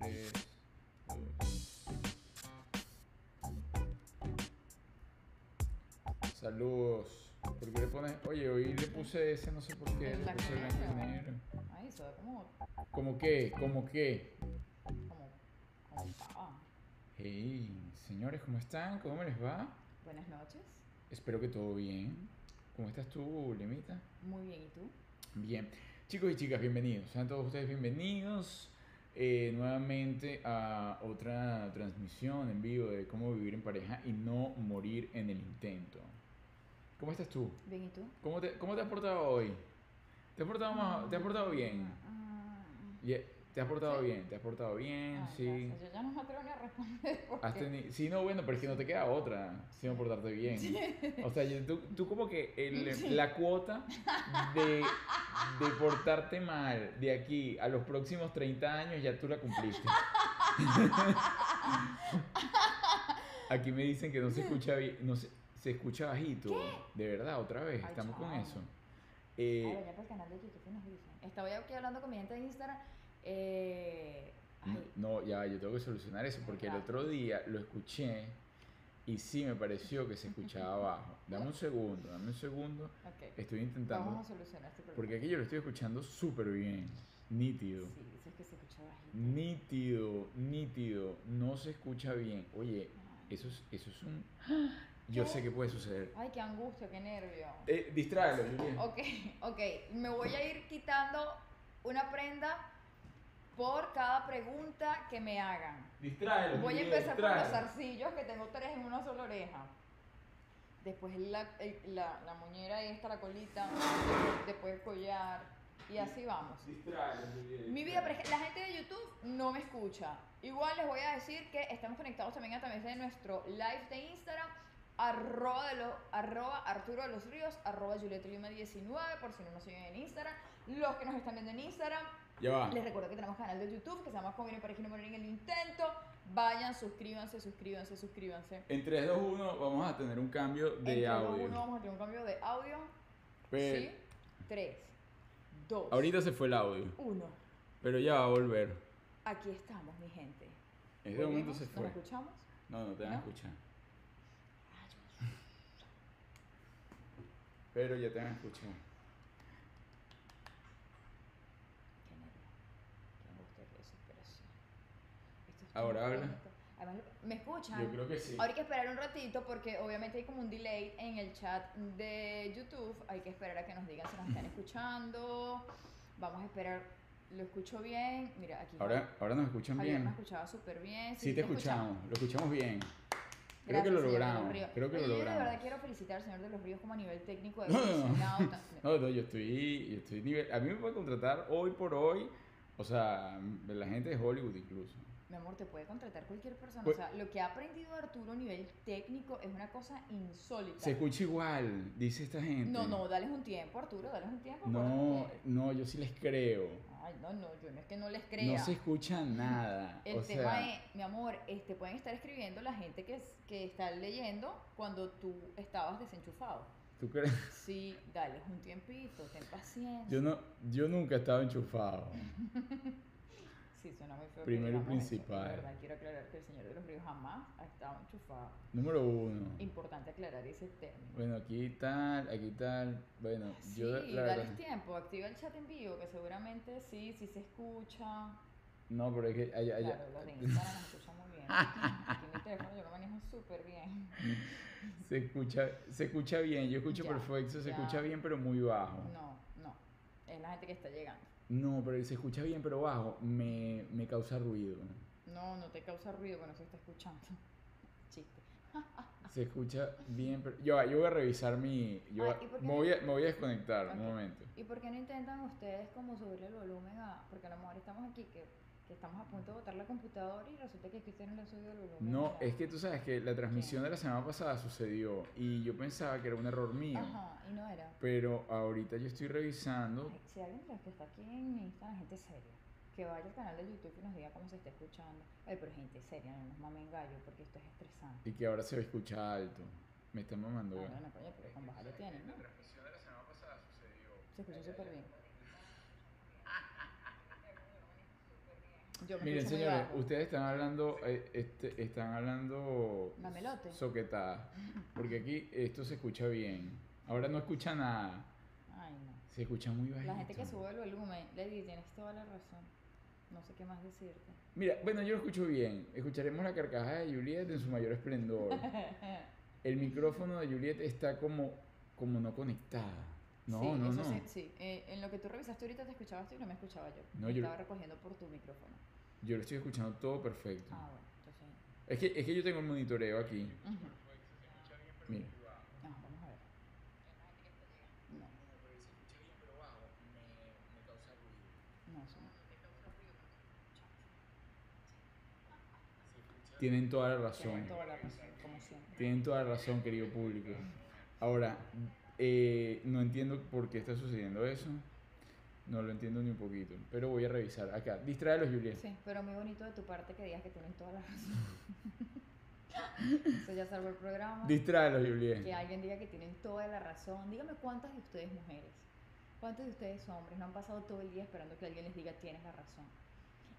Tres, dos. Saludos. ¿Por qué le pones? Oye, hoy le puse ese, no sé por qué. Le puse blanco y negro. Ay, eso es como. ¿Cómo qué? ¿Cómo qué? como. como pava. Hey, señores, ¿cómo están? ¿Cómo les va? Buenas noches. Espero que todo bien. ¿Cómo estás tú, Limita? Muy bien, ¿y tú? Bien. Chicos y chicas, bienvenidos. Sean todos ustedes bienvenidos eh, nuevamente a otra transmisión en vivo de cómo vivir en pareja y no morir en el intento. ¿Cómo estás tú? Bien, ¿y tú? ¿Cómo te, cómo te has portado hoy? ¿Te has portado, más- te has portado bien? Mm, Ye- ¿Te has portado bien? ¿Te has portado bien? sí. gracias. Yo ya no me atrevo ni a responder porque. Sí, no, bueno, pero es que no te queda otra, sino portarte bien. O sea, tú, tú como que el- la cuota de, de portarte mal de aquí a los próximos 30 años ya tú la cumpliste. Aquí me dicen que no se escucha bien, no se, se escucha bajito. De verdad, otra vez, Ay, estamos con chao. eso. Eh, Ahora ya por el canal de YouTube ¿qué nos dicen. Estaba aquí hablando con mi gente de Instagram. Eh, ay, No, ya, yo tengo que solucionar eso porque el otro día lo escuché y sí me pareció que se escuchaba bajo. Dame un segundo, dame un segundo. Estoy intentando. Vamos a solucionar este problema. Porque aquí yo lo estoy escuchando súper bien. Nítido. Sí, dices que se escucha bajito. Nítido, nítido. No se escucha bien. Oye, eso es, eso es un. Yo sé que puede suceder. Ay, qué angustia, qué nervio. Eh, distráelo, Julián. Ok, ok. Me voy a ir quitando una prenda por cada pregunta que me hagan. Distráelo. Voy a empezar por los zarcillos, que tengo tres en una sola oreja. Después la, el- la, la moñera esta, la colita. Después el collar. Y así vamos. Distráelo, Mi vida, la gente de YouTube no me escucha. Igual les voy a decir que estamos conectados también a través de nuestro live de Instagram, arroba, de lo- arroba Arturo de los Ríos, arroba Julieta Lima 19, por si no nos siguen en Instagram. Los que nos están viendo en Instagram, Ya va. les recuerdo que tenemos canal de YouTube que se llama Conviene para que no morir en el intento. Vayan, suscríbanse, suscríbanse, suscríbanse. En 3, 2, 1 vamos a tener un cambio de Entre los audio. uno vamos a tener un cambio de audio. Pero- Sí. 3, 2, Ahorita se fue el audio, 1. pero ya va a volver. Aquí estamos, mi gente. En este momento se fue. ¿Nos escuchamos? No, no te van a ¿No? escuchar. Pero ya te van a escuchar. Qué nervio. Qué angustia, qué desesperación. Esto es Ahora habla. ¿me escuchan? Yo creo que sí. Ahora hay que esperar un ratito porque obviamente hay como un delay en el chat de YouTube. Hay que esperar a que nos digan si nos están escuchando. Vamos a esperar. ¿Lo escucho bien? Mira, aquí. Ahora, ahora nos escuchan Javier bien. me escuchaba súper bien. Sí, te escuchamos, lo escuchamos bien. Creo Gracias, que lo logramos. Creo que Oye, lo yo de verdad logramos. quiero felicitar al señor de los Ríos como a nivel técnico de No, no, no. No, yo estoy, yo estoy nivel. A mí me puede contratar hoy por hoy. O sea, la gente de Hollywood incluso. Mi amor, te puede contratar cualquier persona. Pues- o sea, lo que ha aprendido Arturo a nivel técnico es una cosa insólita. Se escucha igual, dice esta gente. No, no, dales un tiempo, Arturo, dales un tiempo. No, no, yo sí les creo. Ay, no, no, yo no es que no les crea. No se escucha nada. El o tema sea, es, mi amor, este, pueden estar escribiendo la gente que, que está leyendo cuando tú estabas desenchufado. ¿tú crees? Sí, dales un tiempito, ten paciencia. Yo no, yo nunca he estado enchufado. Sí, suena muy feo. Primero y eso, principal. De verdad, quiero aclarar que el señor de los ríos jamás ha estado enchufado. Número uno. Importante aclarar ese término. Bueno, aquí tal, aquí tal. Bueno, Sí, yo la dales verdad. tiempo, activa el chat en vivo, que seguramente sí, sí se escucha. No, pero es que allá, allá- Claro, los de Instagram nos escuchan muy bien. Aquí mi teléfono yo lo manejo súper bien. se escucha, se escucha bien. Yo escucho Ya, perfecto, se ya. escucha bien, pero muy bajo. No, no. Es la gente que está llegando. No, pero se escucha bien, pero bajo. Me, me causa ruido. No, no te causa ruido que no se está escuchando. Chiste. Se escucha bien, pero yo, yo voy a revisar mi. Yo, Ay, ¿y por qué me, no? voy a, me voy a desconectar un momento. ¿Y por qué no intentan ustedes como subir el volumen a.? Porque a lo mejor estamos aquí que, que estamos a punto de botar la computadora y resulta que aquí ustedes no le han subido el volumen. No, a la- es que tú sabes que la transmisión de la semana pasada sucedió y yo pensaba que era un error mío. Ajá, y no era. Pero ahorita yo estoy revisando. Ay, si alguien de los que está aquí en Instagram, gente seria, que vaya al canal de YouTube y nos diga cómo se está escuchando. Ay, pero gente seria, no nos mamen gallo porque esto es estresante. Y que ahora se escucha alto. Me están mamando. Ah, bueno, coño, pero con baja lo tienen, ¿no? transmisión de la semana pasada sucedió. Se escucha súper bien. Yo me Miren, señores, ustedes están hablando, eh, este, están hablando Mamelote. soquetada, porque aquí esto se escucha bien. Ahora no escucha nada, Ay, no. se escucha muy bajito. La gente que sube el volumen, Lady, tienes toda la razón. No sé qué más decirte. Mira, bueno, yo lo escucho bien. Escucharemos la carcajada de Juliet en su mayor esplendor. El micrófono de Juliet está como, como no conectada. No, sí, no, eso no. Sí, sí. Eh, en lo que tú revisaste ahorita te escuchabas tú y no me escuchaba yo. No, yo- Estaba recogiendo por tu micrófono. Yo lo estoy escuchando todo perfecto. Ah, bueno, entonces. Es que, es que yo tengo el monitoreo aquí. ujú. Mira. No, vamos a ver. No, no, eso no. Tienen toda la razón. Tienes toda la razón, como siempre. Tienen toda la razón, querido público. Ahora, eh, no entiendo por qué está sucediendo eso. No lo entiendo ni un poquito. Pero voy a revisar. Acá, distráelos, Juliet. Sí, pero muy bonito de tu parte que digas que tienes toda la razón. Eso ya salvó el programa. Distráelos, Juliet. Que alguien diga que tienen toda la razón. Dígame cuántas de ustedes mujeres, cuántos de ustedes hombres no han pasado todo el día esperando que alguien les diga tienes la razón.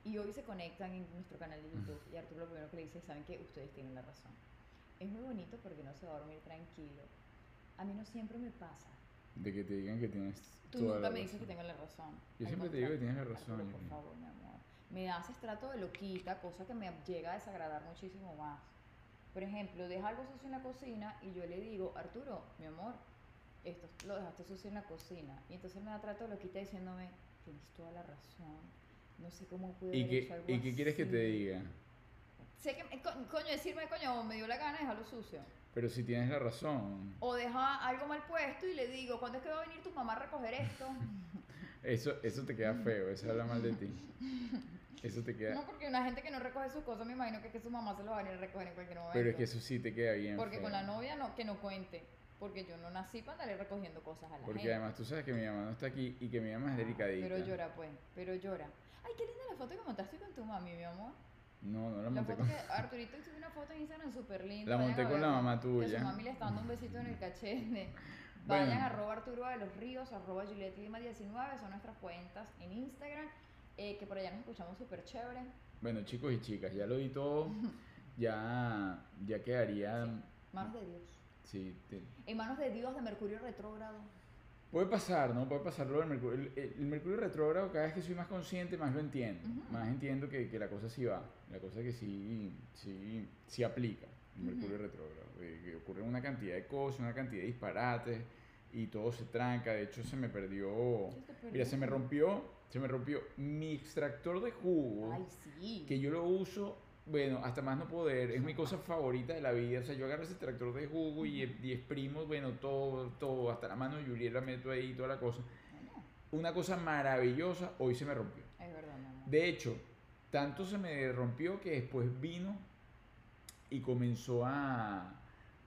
Y hoy se conectan en nuestro canal de YouTube y Arturo lo primero que le dice, saben que ustedes tienen la razón. Es muy bonito porque no se va a dormir tranquilo. A mí no siempre me pasa. De que te digan que tienes Tú toda nunca la me dices que tengo la razón. Yo Al siempre te digo que tienes la razón, por favor, mi amor. Me haces trato de loquita, cosa que me llega a desagradar muchísimo más. Por ejemplo, deja algo sucio en la cocina y yo le digo, Arturo, mi amor, esto lo dejaste sucio en la cocina. Y entonces me da trato de loquita diciéndome, tienes toda la razón. No sé cómo pude ¿Y haber qué, hecho algo ¿Y qué quieres que te así". diga? Sé que, co- coño, decirme, coño, me dio la gana de dejarlo sucio. Pero si tienes la razón. O deja algo mal puesto y le digo, ¿cuándo es que va a venir tu mamá a recoger esto? Eso, eso te queda feo, eso habla mal de ti. Eso te queda. No, porque una gente que no recoge sus cosas, me imagino que, que su mamá se lo va a venir a recoger en cualquier momento. Pero es que eso sí te queda bien. Porque con la novia no, que no cuente. Porque yo no nací para andarle recogiendo cosas a la Porque gente. además tú sabes que mi mamá no está aquí y que mi mamá es Ah, delicadita. Pero llora, pues. Pero llora. Ay, qué linda la foto que montaste con tu mami, mi amor. No, no la La monté foto con. que Arturito hizo una foto en Instagram súper linda. La monté con la mamá Que tuya. su mami le está dando un besito en el cachete. Bueno. Vayan a arroba Arturo de los Ríos, arroba Juliet Lima 19, son nuestras cuentas en Instagram. eh, que por allá nos escuchamos súper chévere. Bueno, chicos y chicas, ya lo di todo. Ya, ya quedaría. Manos de Dios. Sí, te- En manos de Dios de Mercurio retrógrado. Puede pasar, ¿no? Puede pasar lo del Mercurio. El, Mercurio retrógrado, cada vez que soy más consciente, más lo entiendo. Más entiendo que, que la cosa sí va. La cosa que sí, sí, sí aplica. El Mercurio Ujú. retrógrado. eh, que ocurre una cantidad de cosas, una cantidad de disparates y todo se tranca. De hecho, se me perdió. ¿Qué te Mira, se me rompió, se me rompió mi extractor de jugo. Ay, sí. que yo lo uso, bueno, hasta más no poder, es mi cosa favorita de la vida. O sea, yo agarro ese tractor de jugo y, y exprimo, bueno, todo, todo, hasta la mano de Yuriel la meto ahí, toda la cosa. Una cosa maravillosa, hoy se me rompió. es verdad, mi amor. De hecho, tanto se me rompió que después vino y comenzó a,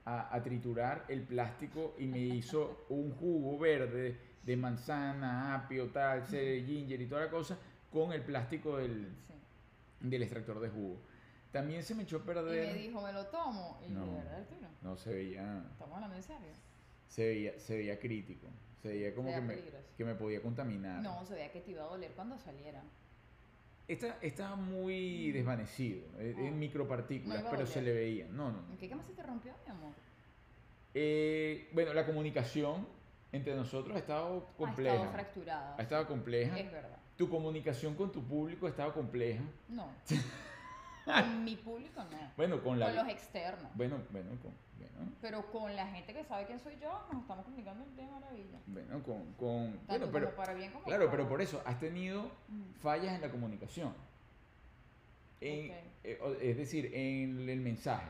a, a triturar el plástico y me hizo un jugo verde de manzana, apio, tal, ginger y toda la cosa con el plástico del, Sí. del extractor de jugo. También se me echó a Y perder. me dijo, me lo tomo. Y No. yo, ¿verdad, Arturo? No, se veía, ¿Estamos hablando en serio? se veía, se veía crítico. Se veía como Se que me, que me podía contaminar. No, se veía que te iba a doler cuando saliera. Esta, estaba muy desvanecido, eh, en Ah. micropartículas, No iba a pero se le veía. No, no. ¿En qué cama se te rompió, mi amor? Eh, bueno, la comunicación entre nosotros ha estado Ha compleja. estado fracturada. Ha estado compleja. Es verdad. Tu comunicación con tu público ha estado compleja. No. con mi público no. Bueno, con la. Con los externos. Bueno, bueno, con, bueno, Pero con la gente que sabe quién soy yo, nos estamos comunicando de maravilla. bueno, con, con- Tanto bueno, pero como para bien como claro, para pero por eso has tenido Mm. fallas en la comunicación. En- Ok. eh, es decir, en el mensaje.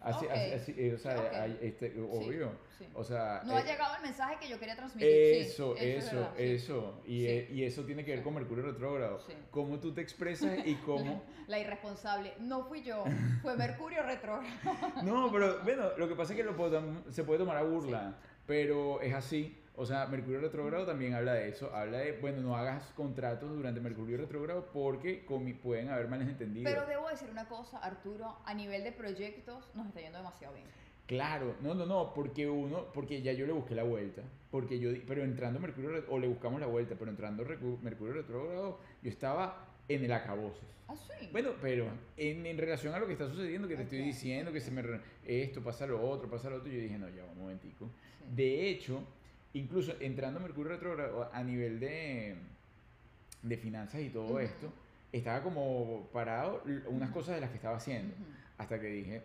Así, Ok. así- así, eh, o sea, Ok. hay- este, obvio. sí. O sea, No ha eh, llegado el mensaje que yo quería transmitir. Eso, sí, es eso, sí. eso. Y, Sí. eh, y eso tiene que ver Sí. con Mercurio retrógrado. Sí. Cómo tú te expresas y cómo... La irresponsable. No fui yo, fue Mercurio retrógrado. No, pero bueno, lo que pasa es que lo puedo se puede tomar a burla, pero es así. O sea, Mercurio retrógrado también habla de eso. Habla de, bueno, no hagas contratos durante Mercurio retrógrado porque pueden haber males entendidos. Pero debo decir una cosa, Arturo, a nivel de proyectos nos está yendo demasiado bien. Claro, no, no, no, porque uno, porque ya yo le busqué la vuelta, porque yo, pero entrando Mercurio, o le buscamos la vuelta, pero entrando Mercurio retrógrado, yo estaba en el acabose. Ah, sí. Bueno, pero en, en relación a lo que está sucediendo, que te estoy diciendo, que se me... Esto, pasa lo otro, pasa lo otro, yo dije, no, ya, un momentico. Sí. De hecho, incluso entrando Mercurio retrógrado a nivel de, de finanzas y todo esto, estaba como parado unas cosas de las que estaba haciendo. Hasta que dije,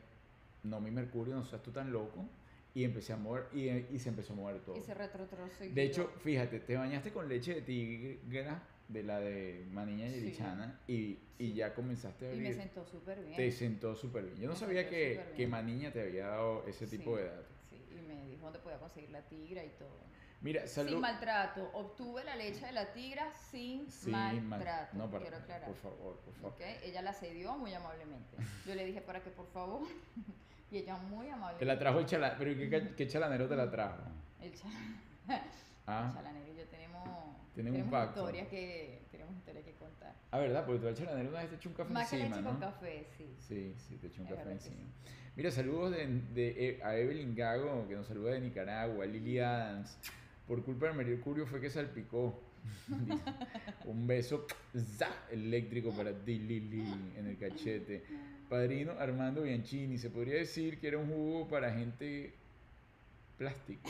no, mi Mercurio, no seas tú tan loco. Y empecé a mover, y, y se empezó a mover todo. Y se. De hecho, fíjate, te bañaste con leche de tigra, de la de Maniña y Sí. Y, y Sí. ya comenzaste a y me sentó súper bien. Te sentó súper bien. Yo no sabía que, que. Maniña te había dado ese tipo Sí, de datos. Sí, y me dijo dónde podía conseguir la tigra y todo. Mira, Sin salud. maltrato. Obtuve la leche de la tigra sin Sí, mal- maltrato. No, para, quiero aclarar. por favor, por favor. ¿ok? Ella la cedió muy amablemente. Yo le dije para que por favor. y ella muy amablemente. Te la trajo el chalanero, pero ¿qué, qué chalanero te la trajo? El cha- Ah, chalanero y yo tenemos, un tenemos pacto. historias que tenemos historias que contar. ah, ¿verdad? Porque tú al chalanero una vez te echó un café Más que encima, leche ¿no? con café, sí. Sí, sí, te echó un Es café que encima. Mira, saludos de, de- eh, a Evelyn Gago, que nos saluda de Nicaragua, Lily Adams. Por culpa de Mercurio fue que salpicó. Un beso eléctrico para ti, Lili, en el cachete. Padrino Armando Bianchini, se podría decir que era un jugo para gente plástica.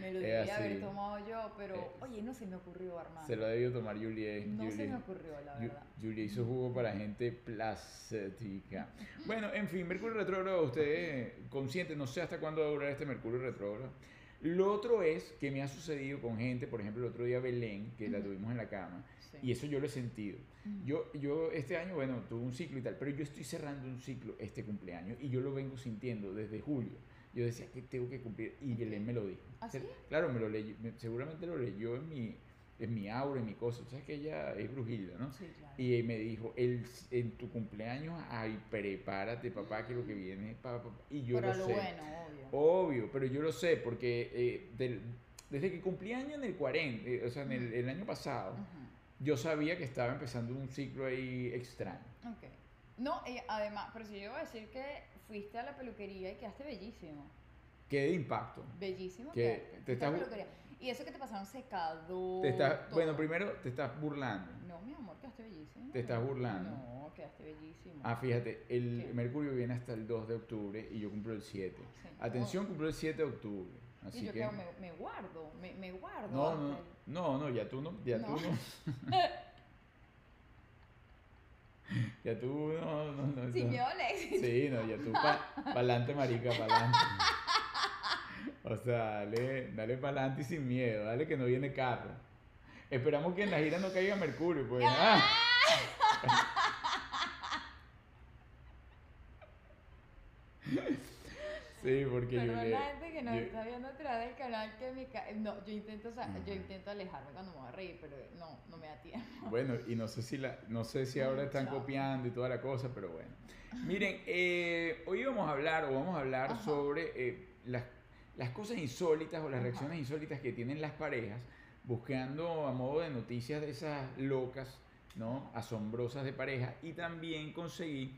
Me lo debía haber tomado yo, pero Es- oye, no se me ocurrió, Armando. Se lo ha debido tomar Julie. no se Julie. me ocurrió, la verdad. Julia hizo jugo para gente plástica. Bueno, en fin, Mercurio retrógrado, usted consciente, no sé hasta cuándo va a durar este Mercurio retrógrado. Lo otro es que me ha sucedido con gente, por ejemplo, el otro día Belén, que la Ujú. tuvimos en la cama, Sí. y eso yo lo he sentido. Ujú. Yo, yo este año, bueno, tuve un ciclo y tal, pero yo estoy cerrando un ciclo este cumpleaños y yo lo vengo sintiendo desde julio. Yo decía que tengo que cumplir y. Belén me lo dijo. ¿Ah, sí? Claro, me lo leyó, me- seguramente lo leyó en mi, en mi aura, en mi cosa. Tú sabes que ella es brujilda, ¿no? Sí, claro. Y me dijo, el, en tu cumpleaños, ay, prepárate, papá, que lo que viene es pa, pa, pa". Y yo pero lo lo sé. bueno, obvio. Obvio, pero yo lo sé porque eh, del- desde que cumplí año en el 40, eh, o sea, en el, Ujú. el año pasado, yo sabía que estaba empezando un ciclo ahí extraño. Ok. No, y además, pero si yo iba a decir que fuiste a la peluquería y quedaste bellísimo. Qué impacto. Bellísimo. Que te estás. Y eso que te pasaron secador. Te estás, bueno, primero te estás burlando. No, mi amor, quedaste bellísimo. Te estás burlando. No, quedaste bellísimo. Ah, fíjate, el ¿Qué? Mercurio viene hasta el 2 de octubre y yo cumplo el 7. Sí. Atención, cumplo el 7 de octubre. Y Así yo que... creo, me, me guardo, me, me guardo. No, no, no, ya tú no, ya No. tú no. ya tú no, no, no. Miedo al éxito. Sí, no, ya tú pa, pa'lante, marica, pa'lante. O sea, dale, dale pa'lante y sin miedo, dale que no viene carro. Esperamos que en la gira no caiga Mercurio, pues. ah. Sí, porque yo le- que nos yo- está viendo a través del canal que mi ca- no, yo intento yo intento alejarme cuando me voy a reír, pero no, no me da tiempo. Bueno, y no sé si la, no sé si ahora están Chao. copiando y toda la cosa, pero bueno. Miren, eh, hoy vamos a hablar o vamos a hablar Ajá. sobre eh, las, las cosas insólitas o las Ajá. reacciones insólitas que tienen las parejas, buscando a modo de noticias de esas locas, ¿no? Asombrosas de pareja, y también conseguí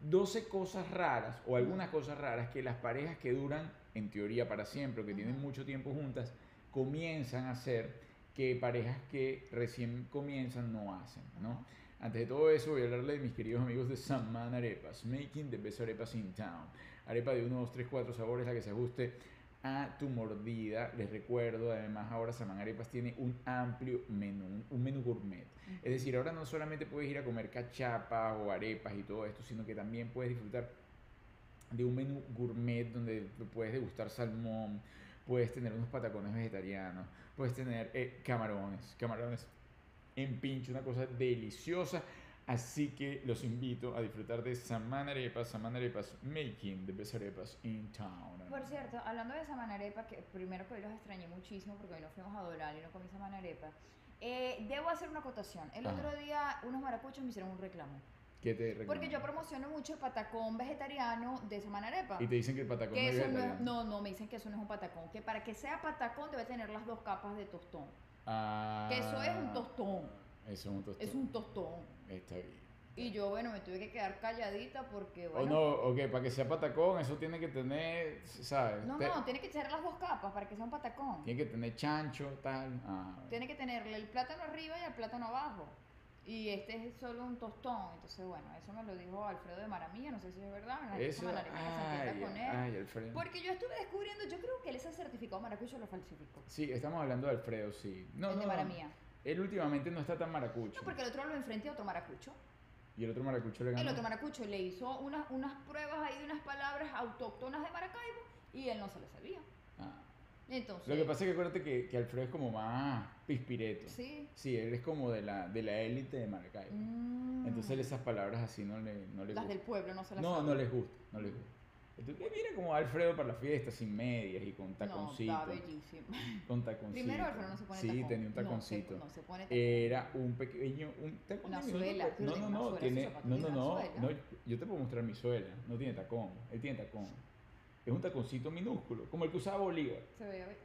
12 cosas raras o algunas cosas raras que las parejas que duran, en teoría para siempre, o que tienen mucho tiempo juntas, comienzan a hacer que parejas que recién comienzan no hacen, ¿no? Antes de todo eso voy a hablarle de mis queridos amigos de Saman Arepas, Making the Best Arepas in Town. Arepa de 1, 2, 3, 4 sabores, la que se ajuste a tu mordida. Les recuerdo, además ahora Saman Arepas tiene un amplio menú, un menú gourmet. Es decir, ahora no solamente puedes ir a comer cachapas o arepas y todo esto, sino que también puedes disfrutar de un menú gourmet donde puedes degustar salmón, puedes tener unos patacones vegetarianos, puedes tener eh, camarones, camarones en pincho, una cosa deliciosa. Así que los invito a disfrutar de Saman Arepas, Saman Arepas Making the Best Arepas in Town. Por cierto, hablando de esa manarepa, que primero que hoy los extrañé muchísimo porque hoy nos fuimos a Doral y no comí esa manarepa, eh, debo hacer una acotación. El Ajá. otro día unos maracuchos me hicieron un reclamo. ¿Qué te Porque yo promociono mucho el patacón vegetariano de esa manarepa. Y te dicen que el patacón Que no es vegetariano. no, no, me dicen que eso no es un patacón. Que para que sea patacón debe tener las dos capas de tostón. Ah, Que eso es un tostón. Eso es un tostón. Es un tostón. Está bien. Y yo, bueno, me tuve que quedar calladita porque, O bueno... no, o que para que sea patacón, eso tiene que tener, ¿sabes? No, Te- no, tiene que echar las dos capas para que sea un patacón. Tiene que tener chancho, tal. Ah. Tiene que tenerle el plátano arriba y el plátano abajo. Y este es solo un tostón. Entonces, bueno, eso me lo dijo Alfredo de Maramilla, no sé si es verdad. La gente se Eso, Manarica que se ay, entienda con él. ay, Alfredo. Porque yo estuve descubriendo, yo creo que él ese certificado maracucho lo falsificó. Sí, estamos hablando de Alfredo, sí. No, el no, de Maramilla. Él últimamente no está tan maracucho. No, porque el otro lo enfrenté a otro maracucho. Y el otro maracucho le ganó. El otro maracucho le hizo unas, unas pruebas ahí de unas palabras autóctonas de Maracaibo y él no se le sabía. Entonces, Lo que pasa es que acuérdate que, que Alfredo es como más pispireto. sí. Sí, él es como de la, de la élite de Maracaibo. Mm, Entonces esas palabras así no le, no le las del gustan. pueblo no se las No, no les gusta, no les gusta. Entonces, mira como Alfredo para la fiesta, sin medias y con taconcito. No, bellísimo. con taconcito. Primero Alfredo no se pone Sí, tacón. tenía un No se- taconcito. No se, pone tacón. Era un pequeño, un tacón Una suela, No, no, no, tiene, no, no, no, yo te puedo mostrar mi suela, no tiene tacón, él tiene tacón. Es un taconcito minúsculo, como el que usaba Bolívar. Se veía bien.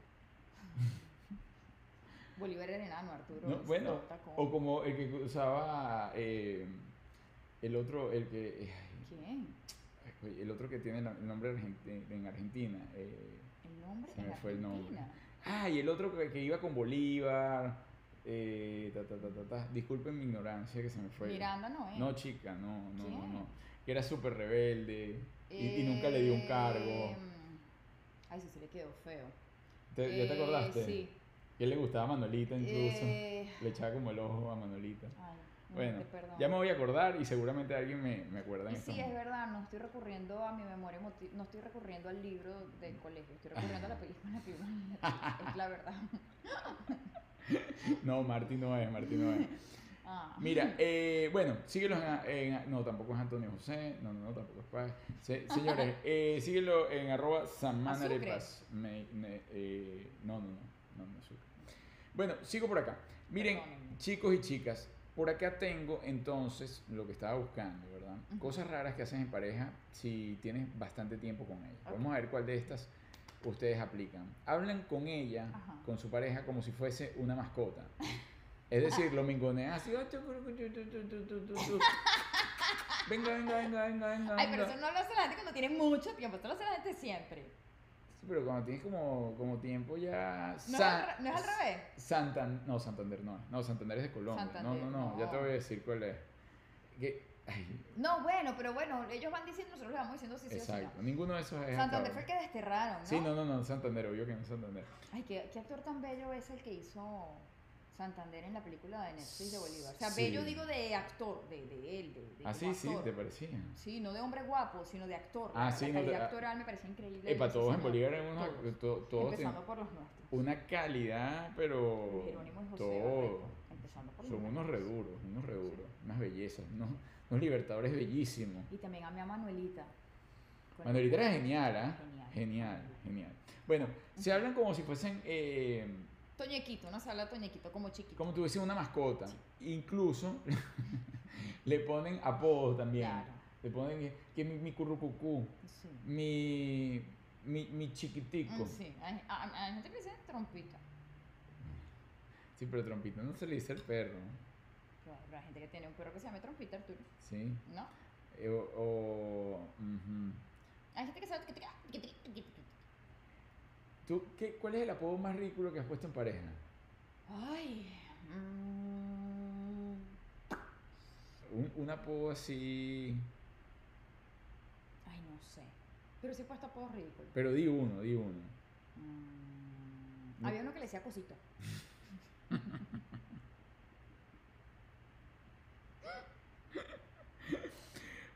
Bolívar era enano, Arturo. Bueno, o como el que usaba eh, el otro, el que, eh, ¿Quién? el otro que tiene el nombre en Argentina. eh, El nombre Se en me fue el nombre. Ah, y el otro que, que iba con Bolívar. Eh, ta, ta, ta, ta, ta. Disculpen mi ignorancia que se me fue. Miranda no es. No, chica, no, no, no, ¿Quién? no. Que era súper rebelde y, y nunca le dio un cargo. Em, Ay, sí, se le quedó feo. ¿Te- ¿Ya te Eh, acordaste? Sí. Que le gustaba a Manolita incluso. Eh, Le echaba como el ojo a Manolita. ay, Bueno, ya me voy a acordar y seguramente alguien me, me acuerda en Y sí, es verdad, no estoy recurriendo a mi memoria emotiva, no estoy recurriendo al libro del colegio, estoy recurriendo a la película es la verdad. No, Marty no es, Marty no es. Ah. Mira, eh, bueno, síguelo en, en- No, tampoco es Antonio José. No, no, no, tampoco es. Se- señores, eh, síguelo en arroba me- eh, no, no, no, no, no Sucre. Bueno, sigo por acá. Miren, Perdónenme. chicos y chicas, por acá tengo entonces lo que estaba buscando, ¿verdad? Cosas raras que hacen en pareja si tienes bastante tiempo con ella. Vamos a ver cuál de estas ustedes aplican. Hablan con ella, Ajá. con su pareja, como si fuese una mascota. Es decir, lo mingonea así. Venga, venga, venga, venga, venga. Ay, pero eso no lo hace la gente cuando tiene mucho tiempo. Esto lo hace la gente siempre. Sí, pero cuando tienes como, como tiempo ya. ¿No, es, al, revés? Santan, no, Santander no. No, Santander es de Colombia. Santander, no, no, no, Ya te voy a decir cuál es. No, bueno, pero bueno, ellos van diciendo, nosotros les vamos diciendo sí, sí Exacto. Sí, Ninguno de esos. Santander fue el que desterraron, ¿no? Sí, no, no, no. Santander, obvio que no es Santander. Ay, qué, qué actor tan bello es el que hizo. Santander en la película de Netflix de Bolívar. O sea, Sí. bello digo de actor, de, de él, de, de Ah, sí, sí, actor. te parecía. Sí, no de hombre guapo, sino de actor. Ah, la, sí, la no te- calidad ah, actoral me parecía increíble. Epa, de todos ese en. Bolívar eran unos, Todos. to- todos Empezando por los nuestros. una calidad, pero Jerónimo y José todo. Empezando por los Son unos reduros, unos reduros, unas bellezas, unos, unos libertadores bellísimos. Y también amé a Manuelita. Manuelita era genial, ¿ah? Genial. Genial, genial. Bueno, se hablan como si fuesen, eh, Toñequito, no se habla Toñequito como chiquito. como tuviesen una mascota. Incluso le ponen apodos también. Claro. Le ponen que, mi, mi currucucú, Sí. mi, mi, mi chiquitico. Mm, Sí, hay, hay gente que dice trompita. Sí, pero trompito no se le dice el perro, Pero hay- hay gente que tiene un perro que se llama trompita, Arturo. ¿sí? ¿No? Eh, O, o-. Hay gente que sabe que te ¿Tú, qué, ¿Cuál es el apodo más ridículo que has puesto en pareja? Ay. mm, Un, un apodo así... ay, no sé. Pero sí he puesto apodos ridículos. Pero di uno, di uno. Mm, No. Había uno que le decía cosito.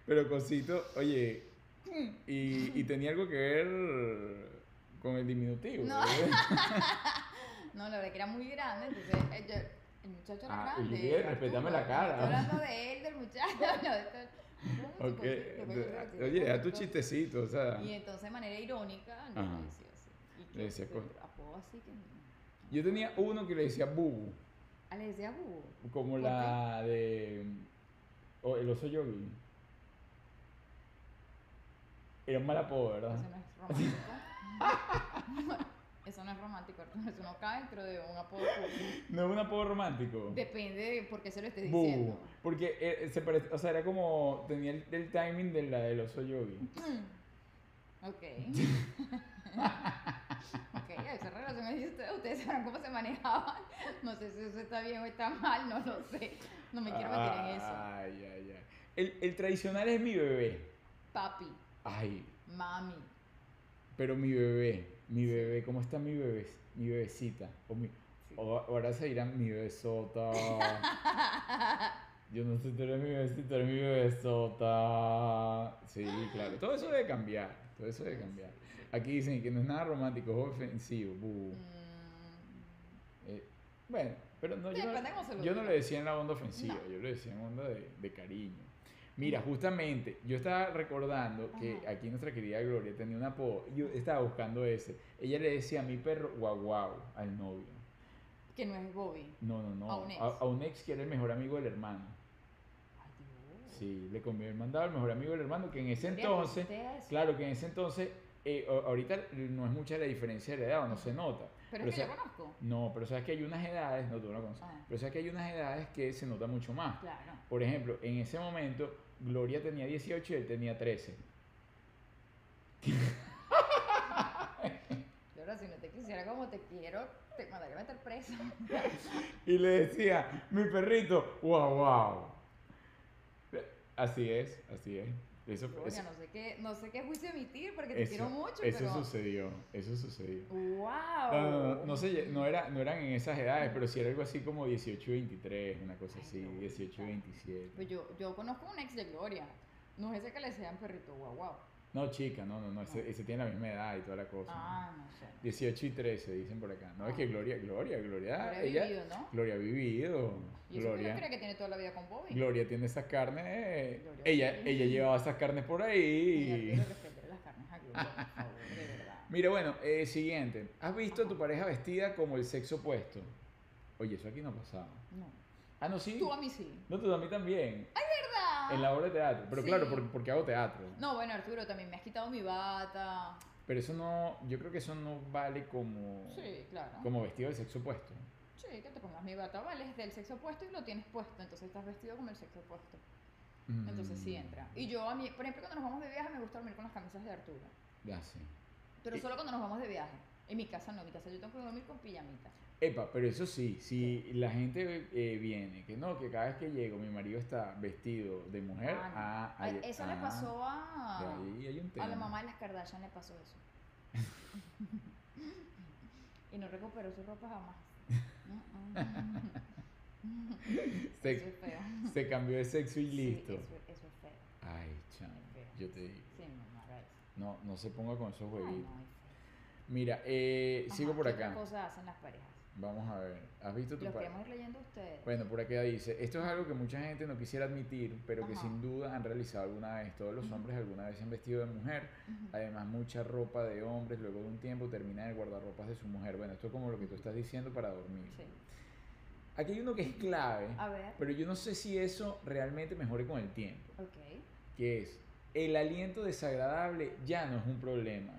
Pero cosito, oye, y, y tenía algo que ver con el diminutivo. No. No, la verdad que era muy grande, entonces eh, yo- el muchacho era Ah, grande. Juliet, respétame la cara. Estoy hablando de él, del muchacho. no, esto- Oye, a tu chistecito, o sea. Y entonces de manera irónica le Ajá. decía así. Y Le decía apodo así que... Yo tenía uno que le decía Bubu, Ah, le decía bubu. como ¿Por la de. O el oso yogi. Era un mal apodo, ¿verdad? Eso no es romántico. Eso no es romántico, Arturo. Eso no cae dentro de un apodo. No es un apodo romántico. Depende de por qué se lo estés diciendo. Porque eh, se parece, o sea, era como, tenía el, el timing de la del oso yogi. Ok. ok, esa relación es de ustedes. Ustedes sabrán cómo se manejaban. No sé si eso está bien o está mal, no lo sé. No me quiero meter en eso. Ay, ay, ay. El, el tradicional es mi bebé. Papi, Ay, mami. pero mi bebé, mi bebé, ¿cómo está mi bebé? Mi bebecita. O mi, Sí. o ahora se dirán mi bebesota. Yo no sé, tú eres mi bebecita, eres mi bebesota. Sí, claro. Todo eso debe cambiar. Todo eso debe cambiar. Aquí dicen que no es nada romántico, es ofensivo. Mm, Eh, bueno, pero no, yo, no, yo no le decía en la onda ofensiva, No. yo le decía en onda de, de cariño. Mira, justamente, yo estaba recordando que Ajá. aquí nuestra querida Gloria tenía un apodo, yo estaba buscando ese. Ella le decía a mi perro guau guau al novio. que no es Bobby. No, no, no. A un ex. A, a un ex que era el mejor amigo del hermano. Ay, Dios. Sí, le convió el mandado al mejor amigo del hermano, que en ese entonces, claro que en ese entonces, eh, ahorita no es mucha la diferencia de edad, o no se nota. Pero pero es que yo conozco. No, pero sabes que hay unas edades, no tú no lo conoces, Ah. pero sabes que hay unas edades que se nota mucho más. Claro. Por ejemplo, en ese momento, Gloria tenía 18 y él tenía 13. Ahora, si no te quisiera como te quiero, te mandaría a meter preso. Y le decía, mi perrito, wow, wow. Así es, así es. Eso, Gloria, eso, no sé qué, no sé qué juicio emitir porque te eso- quiero mucho, eso pero. sucedió, eso sucedió. ¡Wow! No, no, no, no, sé, no, era, no eran en esas edades, pero sí era algo así como 18 y 23, una cosa Ay, así, qué 18 y bonita. 27. Pues yo, yo conozco un ex de Gloria. No es ese que le decían perrito, guau, guau. No, chica, no, no, no, ese, tiene la misma edad y toda la cosa. Ah, no sé. 18 y 13, dicen por acá. No, es Ah. que Gloria, Gloria, Gloria, Gloria ha ella, vivido, ¿no? Gloria ha vivido. Y eso que Gloria. no cree que tiene toda la vida con Bobby. Gloria tiene esas carnes. Gloria ella, ella llevaba esas carnes por ahí. Las carnes a Gloria, por favor, de verdad. Mira, bueno, eh, siguiente. ¿Has visto a tu pareja vestida como el sexo opuesto? Oye, eso aquí no pasaba. No. Ah, no, sí. Tú a mí sí. No, tú a mí también. ¿Verdad? En la obra de teatro. Pero Sí. claro, porque, porque hago teatro. No, bueno, Arturo, también me has quitado mi bata. Pero eso no, yo creo que eso no vale como, Sí, claro. como vestido del sexo opuesto. Sí, que te pongas mi bata, vale, es del sexo opuesto y lo tienes puesto, entonces estás vestido como el sexo opuesto. Entonces sí Mm, entra. Y yo a mí, por ejemplo, cuando nos vamos de viaje me gusta dormir con las camisas de Arturo. Ya sí. Pero Y- solo cuando nos vamos de viaje. En mi casa no, en mi casa yo tengo que dormir con pijamita. Epa, pero eso sí, si la gente eh, viene, que no, que cada vez que llego mi marido está vestido de mujer, Ah, no. ah, Ay, ahí- eso le pasó a, ahí hay un a la mamá de las Kardashian, le pasó eso. y no recuperó su ropa jamás. Se- Eso es feo. Se cambió de sexo y Sí, listo. eso, eso es feo. Ay, chamo, yo te digo. Sí, no, no eso. No, no se ponga con esos Ay, jueguitos. no. Mira, eh, Ajá, sigo por ¿qué acá. otra cosa hacen las parejas? Vamos a ver. ¿Has visto tu Los ir leyendo ustedes. Bueno, por acá dice, esto es algo que mucha gente no quisiera admitir, pero que Ajá. sin duda han realizado alguna vez. Todos los hombres alguna vez se han vestido de mujer. Además, mucha ropa de hombres luego de un tiempo termina en el guardarropas de su mujer. Bueno, esto es como lo que tú estás diciendo para dormir. Sí. Aquí hay uno que es clave, A ver. pero yo no sé si eso realmente mejore con el tiempo. Ok. Que es, el aliento desagradable ya no es un problema.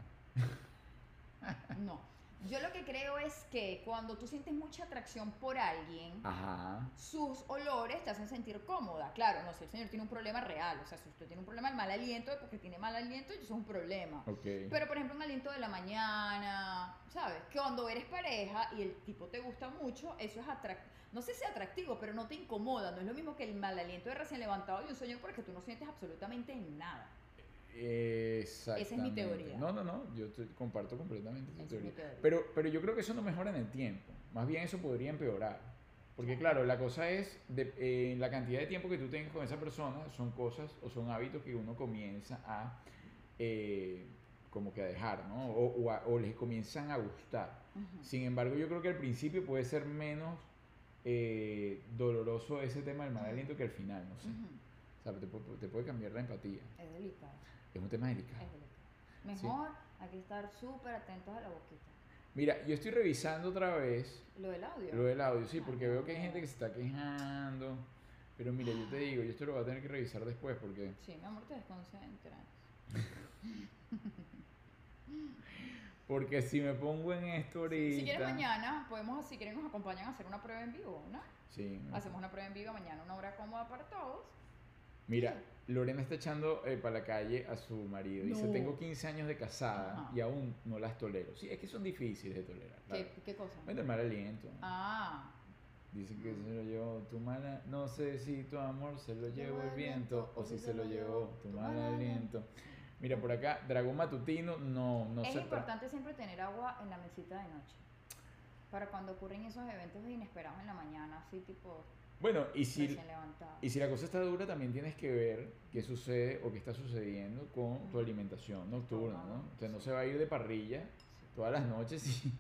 No. Yo lo que creo es que cuando tú sientes mucha atracción por alguien, Ajá. sus olores te hacen sentir cómoda. Claro, no sé, el señor tiene un problema real. O sea, si usted tiene un problema de mal aliento, es porque tiene mal aliento, y eso es un problema. Ok. Pero, por ejemplo, un aliento de la mañana, ¿sabes? Que cuando eres pareja y el tipo te gusta mucho, eso es atractivo. No sé si atractivo, pero no te incomoda. No es lo mismo que el mal aliento de recién levantado y un sueño porque tú no sientes absolutamente nada. Exactamente. mi teoría. No, no, no, yo te comparto completamente tu Esa es teoría. Pero, pero yo creo que eso no mejora en el tiempo. Más bien eso podría empeorar. Porque claro, la cosa es, de, eh, la cantidad de tiempo que tú tengas con esa persona son cosas o son hábitos que uno comienza a, eh, como que a dejar, ¿no? O, o, a- o les comienzan a gustar. Sin embargo, yo creo que al principio puede ser menos eh, doloroso ese tema del mal aliento que al final, no sé. O sea, te, te puede cambiar la empatía. Es delicado. Es un tema delicado. Es delicado. Mejor hay que estar súper atentos a la boquita. Mira, yo estoy revisando otra vez Lo del audio. lo del audio, sí, Ah, porque veo que hay gente que se está quejando. Pero mira, yo te digo, yo esto lo voy a tener que revisar después porque, Sí, mi amor, te desconcentras. Porque si me pongo en esto ahorita. Si quieres mañana, podemos, si quieren nos acompañan a hacer una prueba en vivo, ¿no? Sí. Hacemos una prueba en vivo mañana, una hora cómoda para todos. Mira, Lorena está echando para la calle a su marido. Dice, No. tengo 15 años de casada Ajá. y aún no las tolero. Sí, es que son difíciles de tolerar. ¿Qué, qué cosa? Bueno, el mal aliento. Ah, Dice que se lo llevó tu mala... No sé si tu amor se lo llevó el viento o si se lo llevó tu mal aliento. Mira, por acá, Dragón Matutino, no, no es se importante siempre tener agua en la mesita de noche. Para cuando ocurren esos eventos inesperados en la mañana, así tipo Bueno, y si, y si la cosa está dura, también tienes que ver qué sucede o qué está sucediendo con tu alimentación nocturna, ¿no? O sea, no se va a ir de parrilla todas las noches si,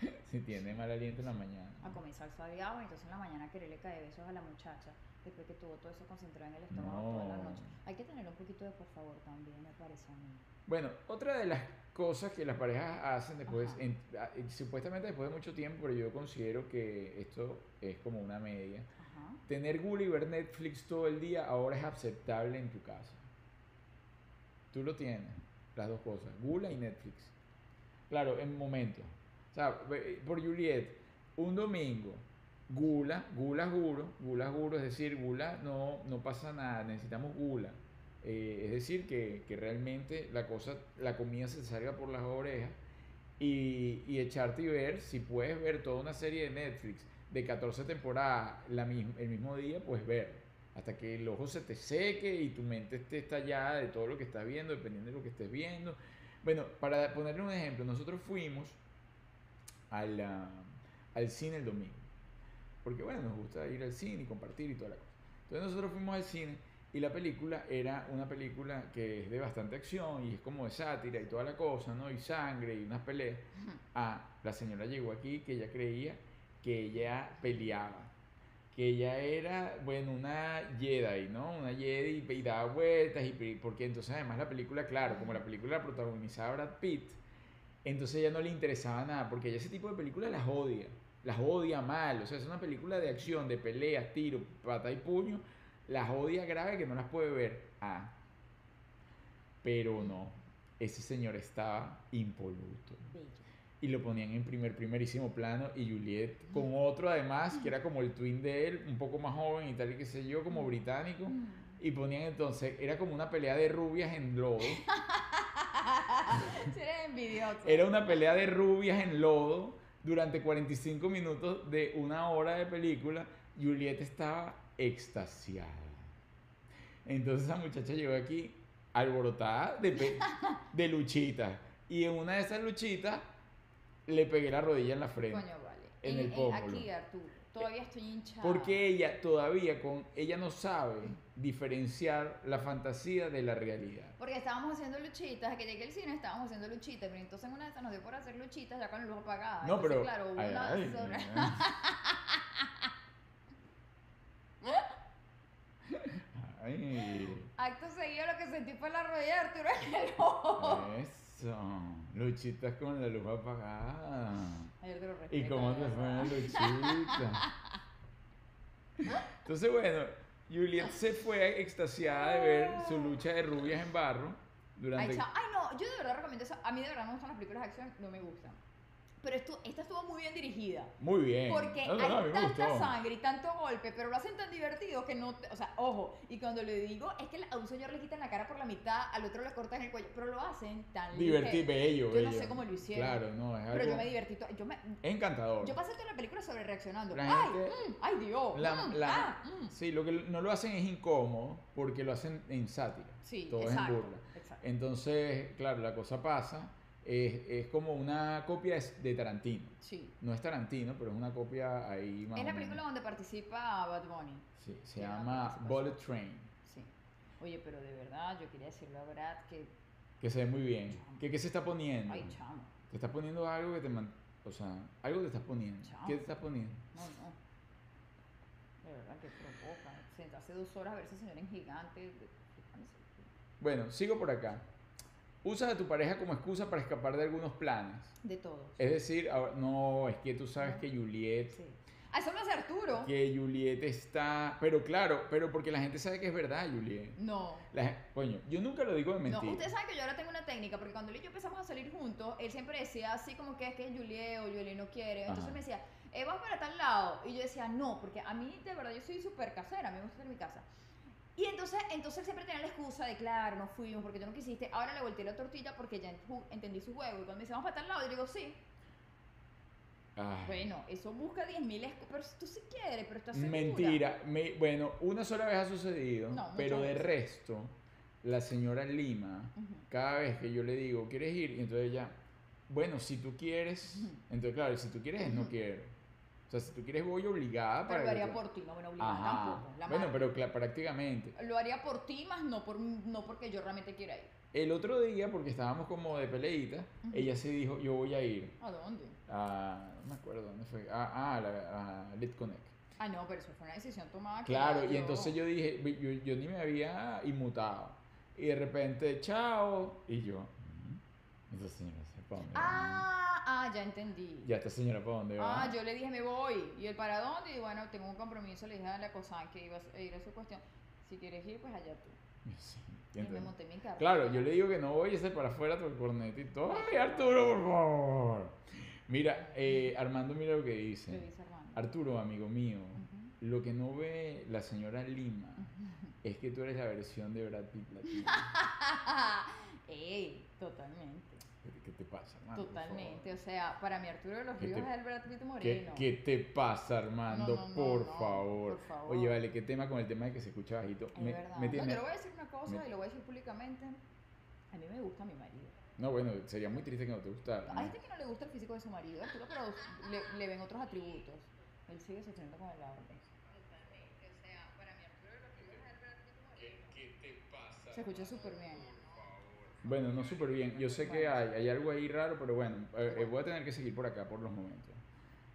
si tiene mal aliento en la mañana. a comer salsa de agua y entonces en la mañana quererle caer besos a la muchacha después que tuvo todo eso concentrado en el estómago toda la No. noche. Hay que tener un poquito de por favor también, me parece a mí. Bueno, otra de las cosas que las parejas hacen después, en- supuestamente después de mucho tiempo, pero yo considero que esto es como una media. Tener Google y ver Netflix todo el día ahora es aceptable en tu casa. Tú lo tienes, las dos cosas, Google y Netflix. Claro, en momentos. O sea, por Juliet, un domingo, gula, gula juro, gula juro, es decir, gula no, no pasa nada, necesitamos gula. Eh, es decir, que, que realmente la cosa, la comida se salga por las orejas y, y echarte y ver, si puedes ver toda una serie de Netflix de 14 temporadas la el mismo día, pues ver. Hasta que el ojo se te seque y tu mente esté estallada de todo lo que estás viendo, dependiendo de lo que estés viendo. Bueno, para ponerle un ejemplo, nosotros fuimos al, ah, al cine el domingo. Porque bueno, nos gusta ir al cine y compartir y toda la cosa. Entonces nosotros fuimos al cine y la película era una película que es de bastante acción y es como de sátira y toda la cosa, ¿no? Y sangre y unas peleas. Ah, la señora llegó aquí que ella creía que ella peleaba. Que ella era, bueno, una Jedi, ¿no? Una Jedi y daba vueltas y porque entonces además la película, claro, como la película la protagonizaba Brad Pitt, entonces ella no le interesaba nada, porque ella ese tipo de películas las odia, las odia mal, o sea, es una película de acción, de peleas, tiro, pata y puño, las odia grave que no las puede ver. Ah, pero no, ese señor estaba impoluto. Y lo ponían en primer, primerísimo plano y Juliet con otro además, que era como el twin de él, un poco más joven y tal y qué sé yo, como británico. Y ponían entonces, era como una pelea de rubias en lodo. Envidioso. Era una pelea de rubias en lodo durante 45 minutos de una hora de película. Juliet estaba extasiada. Entonces esa muchacha llegó aquí alborotada de, de luchita. Y en una de esas luchitas le pegué la rodilla en la frente. Coño, vale. En el pómulo. Aquí, Arturo, todavía estoy hinchada. Porque ella todavía con ella no sabe diferenciar la fantasía de la realidad. Porque estábamos haciendo luchitas, que llegué al cine estábamos haciendo luchitas, pero entonces en una de esas nos dio por hacer luchitas ya con la luz apagada. No, Entonces, pero claro, hubo ay, una ay, sobre- Ay, Acto seguido lo que sentí fue la rodilla de Arturo en el ojo. Eso. Luchitas con la luz apagada. Ay, Arturo, ¿Y respeta, cómo de te fue la luchita? Entonces, bueno, Juliet se fue extasiada de ver su lucha de rubias en barro durante... Ay, chao. Ay, no, yo de verdad recomiendo eso. A mí de verdad no me gustan las películas de acción, no me gustan. Pero esto, esta estuvo muy bien dirigida. Muy bien. Porque No, no, hay tanta sangre y tanto golpe, pero lo hacen tan divertido que no. te- o sea, ojo, y cuando le digo es que a un señor le quitan la cara por la mitad, al otro le cortan el cuello, pero lo hacen tan Divertido, bello, Yo no sé cómo lo hicieron. Claro, no, es Pero algo yo me divertí. Yo, me, encantador. yo pasé toda la película sobre reaccionando. La ¡Ay! gente- mm, ¡Ay, Dios! La- mm, la- ah, mm. Sí, lo que no lo hacen es incómodo porque lo hacen en sátira. Sí, todo es en burla. exacto. Entonces, claro, la cosa pasa. Es, es como una copia de- Tarantino. Sí. No es Tarantino, pero es una copia ahí más Es la película donde participa Bad Bunny. Sí, se llama. Bullet Train. Sí. Oye, pero de verdad, yo quería decirle a Brad que. Que se ve muy bien. ¿Qué, qué se está poniendo? Ay, chamo. Te estás poniendo algo que te... man- O sea, algo te estás poniendo. Chao. ¿Qué te estás poniendo? No, no. De verdad que provoca. Sentarse dos horas a ver ese señor en gigante. Bueno, sigo por acá. Usas a tu pareja como excusa para escapar de algunos planes. De todos. Es decir, ahora- no, es que tú sabes que Juliet... Sí. Ah, eso lo hace Arturo. que Juliet está... Pero claro, pero porque la gente sabe que es verdad, Juliet. No. La coño, yo nunca lo digo de No, mentira. ustedes saben que yo ahora tengo una técnica, porque cuando él y yo empezamos a salir juntos, él siempre decía así como que es que Julie o Julie no quiere. Entonces Ajá. me decía, eh, vamos para tal lado. Y yo decía, no, porque a mí de verdad yo soy súper casera, a mí me gusta estar en mi casa. Y entonces, entonces siempre tenía la excusa de, claro, no fuimos porque tú no quisiste. Ahora le volteé la tortilla porque ya entendí su juego. Y cuando me dice, vamos para tal lado, yo digo, sí. Ay, Bueno, eso busca 10.000 excusas, pero tú sí quieres, pero estás segura. mentira. Me- bueno, una sola vez ha sucedido, No, pero de veces. resto, la señora Lima, cada vez que yo le digo, ¿quieres ir? Y entonces ella, bueno, si tú quieres, entonces claro, si tú quieres, no Ujú. quiero. O sea, si tú quieres, voy obligada Pero lo haría por ti, no obligaba Ajá. tampoco. La Bueno, madre. pero prácticamente. Lo haría por ti, más no, por, no porque yo realmente quiera ir. El otro día, porque estábamos como de peleita, ella se dijo, yo voy a ir ¿A dónde? a, no me acuerdo dónde fue, ah, a, la- a Lit Connect. Ah, no, pero eso fue una decisión tomada. Claro, y entonces yo dije, yo, yo ni me había inmutado. Y de repente, chao. Y yo, "Mm, esta señora se para dónde va? Ah, ah, ya entendí. Ya esta señora para dónde va. Ah, yo le dije, me voy. ¿Y el para dónde? Y bueno, tengo un compromiso. Le dije a la cosa que iba a ir a su cuestión. Si quieres ir, pues allá tú. Sí, Y me monté mi carro. Claro, yo le digo que no voy y ese para afuera todo el cornete y todo. Ay, Arturo, por favor. Mira, eh, Armando, mira lo que dice. dice Armando. Arturo, amigo mío, lo que no ve la señora Lima es que tú eres la versión de Brad Pitt latina. Ey, totalmente. ¿Qué- ¿Qué te pasa, hermano? por Totalmente. O sea, para mí Arturo de los ¿Qué Ríos te- es el Brad Pitt ¿Qué, moreno. qué te pasa, Armando? No, no, no, por, no, favor. por favor. Oye, vale, ¿qué tema con el tema de que se escucha bajito? Es Me- verdad. me No, tiene- yo le voy a decir una cosa me- y lo voy a decir públicamente. A mí me gusta mi marido. No, bueno, sería muy triste que no te gustara. Hay gente que no le gusta el físico de su marido, Arturo, pero le, le ven otros atributos. Él sigue sosteniendo con el audio. Se escucha súper bien. Bueno, no súper bien. Yo sé que hay, hay algo ahí raro, pero bueno, eh, eh, voy a tener que seguir por acá por los momentos.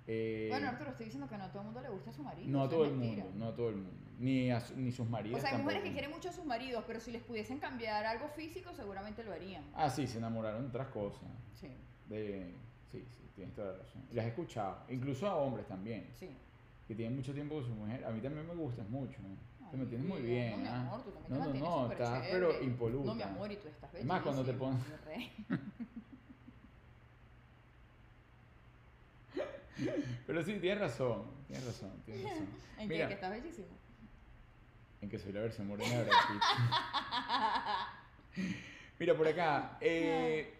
Eh, Bueno, Arturo, estoy diciendo que no a todo el mundo le gusta a su marido. no a todo el mentira. mundo, no a todo el mundo. Ni, a su- ni sus maridos. O sea, hay mujeres que quieren mucho a sus maridos, pero si les pudiesen cambiar algo físico, seguramente lo harían. Ah, sí, se enamoraron de otras cosas. Sí, De... Sí, sí, tienes toda la razón. Las he escuchado, incluso a hombres también, sí. que tienen mucho tiempo con su mujer. A mí también me gustas mucho. ¿no? Te mantienes muy bien. No, mi ¿ah? amor, tú también No, te no, no, estás chévere. pero impoluta. No, mi amor, y tú estás Es más, cuando te pones-. Pero sí, tienes razón, tienes razón, tienes razón. ¿En Mira. qué? Que estás bellísimo. En que soy la versión morena de. Mira, por acá. eh,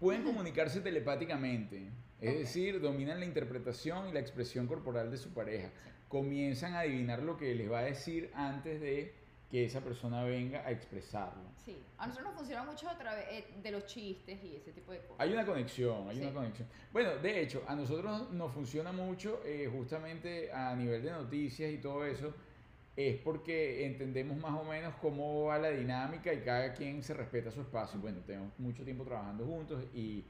pueden comunicarse telepáticamente. Es decir, dominan la interpretación y la expresión corporal de su pareja. Comienzan a adivinar lo que les va a decir antes de que esa persona venga a expresarlo. Sí, a nosotros nos funciona mucho a través eh, de los chistes y ese tipo de cosas. Hay una conexión, hay Sí. una conexión. Bueno, de hecho, a nosotros nos funciona mucho eh, justamente a nivel de noticias y todo eso, es porque entendemos más o menos cómo va la dinámica y cada quien se respeta su espacio. Bueno, tenemos mucho tiempo trabajando juntos y,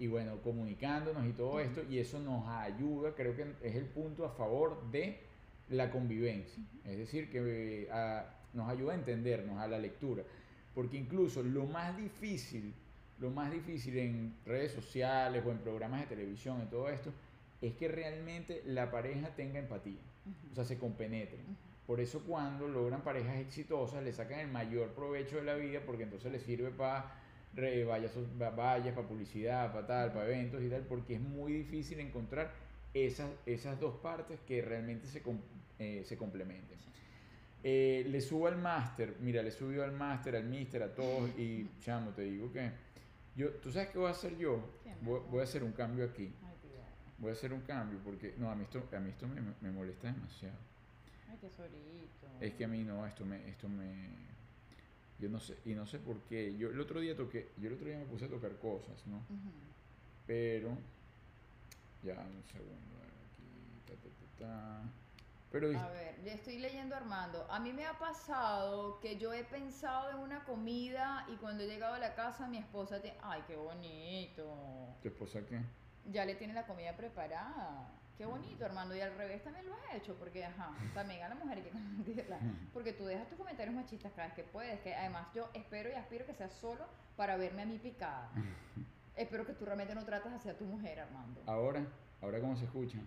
y bueno, comunicándonos y todo esto, y eso nos ayuda, creo que es el punto a favor de la convivencia. Es decir, que eh, a- nos ayuda a entendernos, a la lectura. Porque incluso lo más difícil, lo más difícil en redes sociales o en programas de televisión y todo esto, es que realmente la pareja tenga empatía, o sea, se compenetren. Por eso cuando logran parejas exitosas le sacan el mayor provecho de la vida porque entonces les sirve para pa- vallas, para publicidad, para tal, para eventos y tal, porque es muy difícil encontrar esas, esas dos partes que realmente se, eh, se complementen. Eh, le subo al máster, mira, le subió al máster, al mister, a todos y chamo, te digo que yo, ¿tú sabes qué voy a hacer yo? ¿Qué, mi Voy, voy a hacer un cambio aquí. Voy a hacer un cambio porque, no, a mí esto, a mí esto me, me molesta demasiado. Ay, tesorito. Es que a mí no, esto me, esto me, yo no sé, y no sé por qué. Yo el otro día toqué, yo el otro día me puse a tocar cosas, ¿no? Pero, ya, un segundo, aquí, ta, ta, ta, ta. Pero, A ver, ya estoy leyendo Armando. A mí me ha pasado que yo he pensado en una comida y cuando he llegado a la casa mi esposa te... Ay, qué bonito. ¿tu esposa qué? Ya le tiene la comida preparada. Qué bonito, Armando. Y al revés también lo has hecho, porque, ajá, también a la mujer hay que consentirla. Porque tú dejas tus comentarios machistas cada vez que puedes. Que además yo espero y aspiro que sea solo para verme a mí picada. espero que tú realmente no trates hacia tu mujer, Armando. Ahora, ahora cómo se escucha.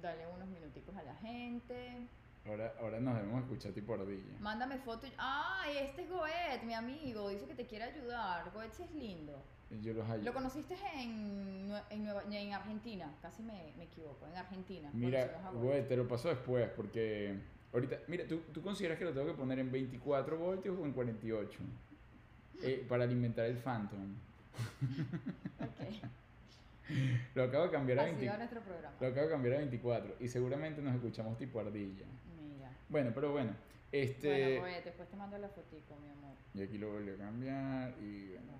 Dale unos minuticos a la gente. Ahora, ahora nos debemos escuchar tipo ardilla. Mándame fotos. Ah, este es Goet, mi amigo. Dice que te quiere ayudar. Goet sí es lindo. Yo los hallo. Lo conociste en, en, Nueva- en Argentina. Casi me, me equivoco. En Argentina. Mira, güey, te lo paso después porque ahorita, mira, ¿tú, tú consideras que lo tengo que poner en 24 voltios o en 48 Eh, para alimentar el Phantom. Ok. Lo acabo de cambiar a Así 20 va nuestro programa. lo acabo de cambiar a 24 y seguramente nos escuchamos tipo ardilla. Mira. Bueno, pero bueno, este Bueno, Goet, después te mando la fotico, mi amor. y aquí lo vuelvo a cambiar y bueno,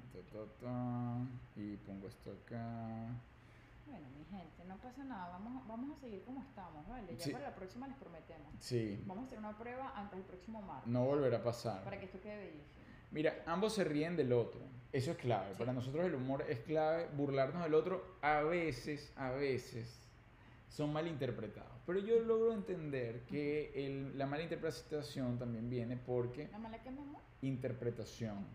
y pongo esto acá. Bueno, mi gente, no pasa nada. Vamos, vamos a seguir como estamos, ¿vale? Ya Sí. para la próxima les prometemos. Sí, Vamos a hacer una prueba antes del próximo martes. no volverá a pasar. Para que esto quede bellísimo. Mira, ambos se ríen del otro. Eso es clave. Sí. Para nosotros el humor es clave. Burlarnos del otro a veces, a veces son malinterpretados. Pero yo logro entender que el- la malinterpretación también viene porque ¿La mala que mi amor? interpretación.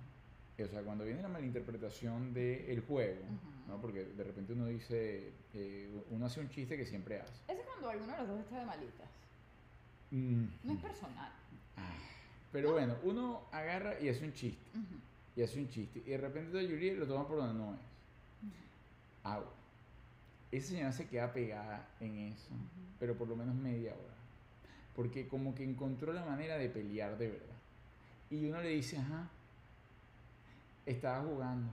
O sea, cuando viene la malinterpretación del juego, Ujú. ¿no? porque de repente uno dice, eh, uno hace un chiste que siempre hace. Ese es cuando alguno de los dos está de malitas. Mm. No es personal. Ah, Pero bueno, uno agarra y hace un chiste. Y hace un chiste y de repente Yuri lo toma por donde no es. Ah, bueno. Esa señora se queda pegada en eso, pero por lo menos media hora. Porque como que encontró la manera de pelear de verdad. Y uno le dice, ajá, estaba jugando.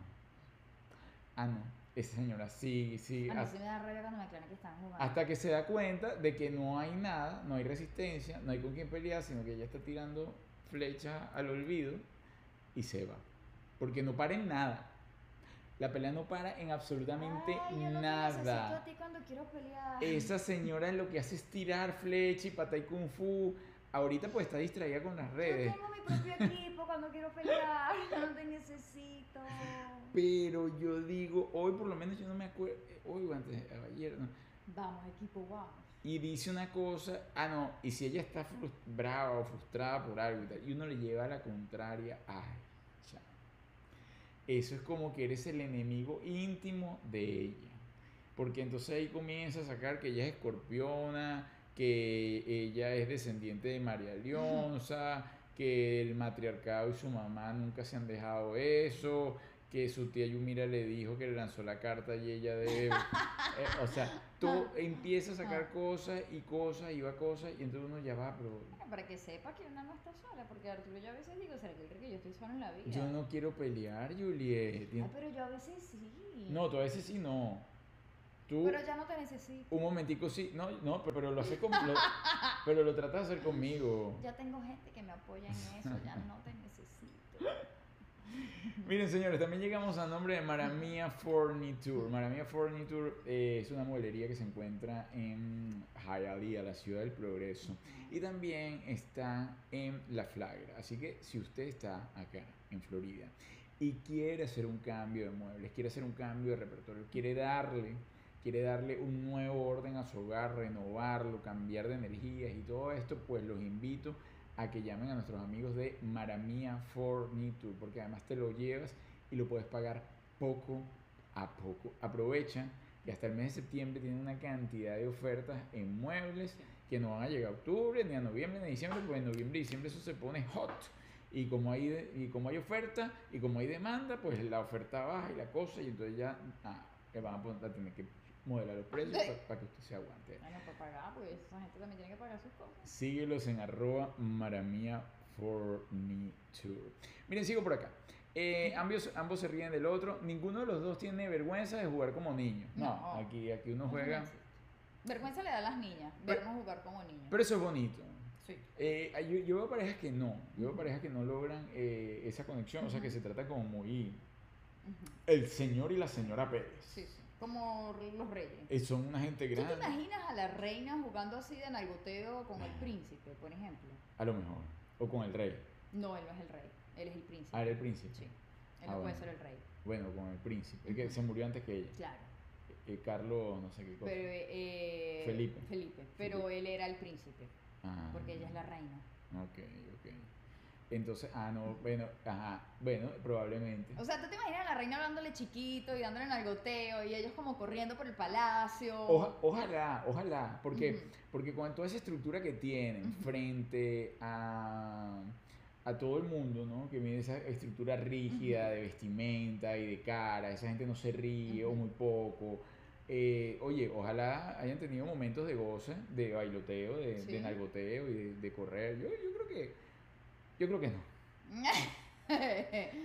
Ah, no, esa señora sigue, sigue. A mí sí me da rabia cuando me aclaran que están jugando. hasta que se da cuenta de que no hay nada, no hay resistencia, no hay con quién pelear, sino que ella está tirando flechas al olvido y se va. Porque no para en nada. La pelea no para en absolutamente Ay, yo no te necesito a nada. ti cuando quiero pelear. Esa señora lo que hace es tirar flecha y pata y kung fu. Ahorita pues está distraída con las redes. Yo tengo mi propio equipo cuando quiero pelear. No te necesito. Pero yo digo, hoy por lo menos yo no me acuerdo, hoy o antes, ayer, no. Vamos, equipo, vamos. y dice una cosa, ah no, y si ella está brava o frustrada por algo y tal, y uno le lleva a la contraria, ay, chao. Eso es como que eres el enemigo íntimo de ella. Porque entonces ahí comienza a sacar que ella es escorpiona, que ella es descendiente de María Leonza, que el matriarcado y su mamá nunca se han dejado eso, que su tía Yumira le dijo que le lanzó la carta y ella debe... eh, o sea, tú empiezas a sacar cosas y cosas y va cosas y entonces uno ya va, pero Bueno, para que sepa que una no está sola, porque Arturo yo a veces digo, ¿será que él cree que yo estoy sola en la vida? yo no quiero pelear, Juliet. Ay, pero yo a veces sí. No, tú a veces sí no. Tú, Pero ya no te necesito. un momentico sí, no, no, pero, pero lo hace con, lo- pero lo tratas de hacer conmigo. Ya tengo gente que me apoya en eso, ya no te necesito. Miren, señores, también llegamos a nombre de Maramia Furniture. Maramia Furniture eh, es una mueblería que se encuentra en Hialeah, la ciudad del progreso. Y también está en La Flagra. Así que si usted está acá, en Florida, y quiere hacer un cambio de muebles, quiere hacer un cambio de repertorio, quiere darle, quiere darle un nuevo orden a su hogar, renovarlo, cambiar de energías y todo esto, pues los invito a que llamen a nuestros amigos de Maramia Furniture, porque además te lo llevas y lo puedes pagar poco a poco. Aprovecha que hasta el mes de septiembre tienen una cantidad de ofertas en muebles que no van a llegar a octubre, ni a noviembre, ni a diciembre, porque en noviembre y diciembre eso se pone hot. Y como hay, de- y como hay oferta y como hay demanda, pues la oferta baja y la cosa, y entonces ya ah, le van a, poner, a tener que modelar los precios para que usted se aguante. Bueno, para pagar, pues esa gente también tiene que pagar sus cosas. Síguelos en arroba maramia Furniture. Miren, sigo por acá. Eh, ambos, ambos se ríen del otro. Ninguno de los dos tiene vergüenza de jugar como niños. No, No. aquí, aquí uno No juega. Vergüenza le da a las niñas, Pero- vernos jugar como niños. Pero eso es bonito. sí. Eh, yo, yo veo parejas que no. Yo veo parejas que no logran eh, esa conexión. O sea, que se trata como muy. El señor y la señora Pérez. Sí, sí. Como los reyes. Eh, son una gente ¿Tú te grande. imaginas a la reina jugando así de nalgoteo con el príncipe, por ejemplo? A lo mejor. O con el rey. No, él no es el rey, él es el príncipe. Ah, era el príncipe. Sí, él Ah, no puede ser el rey. Bueno, con el príncipe. Es que se murió antes que ella. Claro. Eh, Carlos, no sé qué cosa. Pero, eh, Felipe. Felipe. Pero él era el príncipe, Ah, porque ella es la reina. Ok, ok. Entonces, ah, no, bueno, ajá, bueno, probablemente. O sea, ¿tú te imaginas a la reina hablándole chiquito y dándole nalgoteo y ellos como corriendo por el palacio? Oja- ojalá, ojalá, porque, porque con toda esa estructura que tienen frente a, a todo el mundo, ¿no? Que viene esa estructura rígida de vestimenta y de cara, esa gente no se ríe o muy poco. Eh, oye, ojalá hayan tenido momentos de goce, de bailoteo, de, de Sí. nalgoteo y de, de correr. Yo, yo creo que, yo creo que no.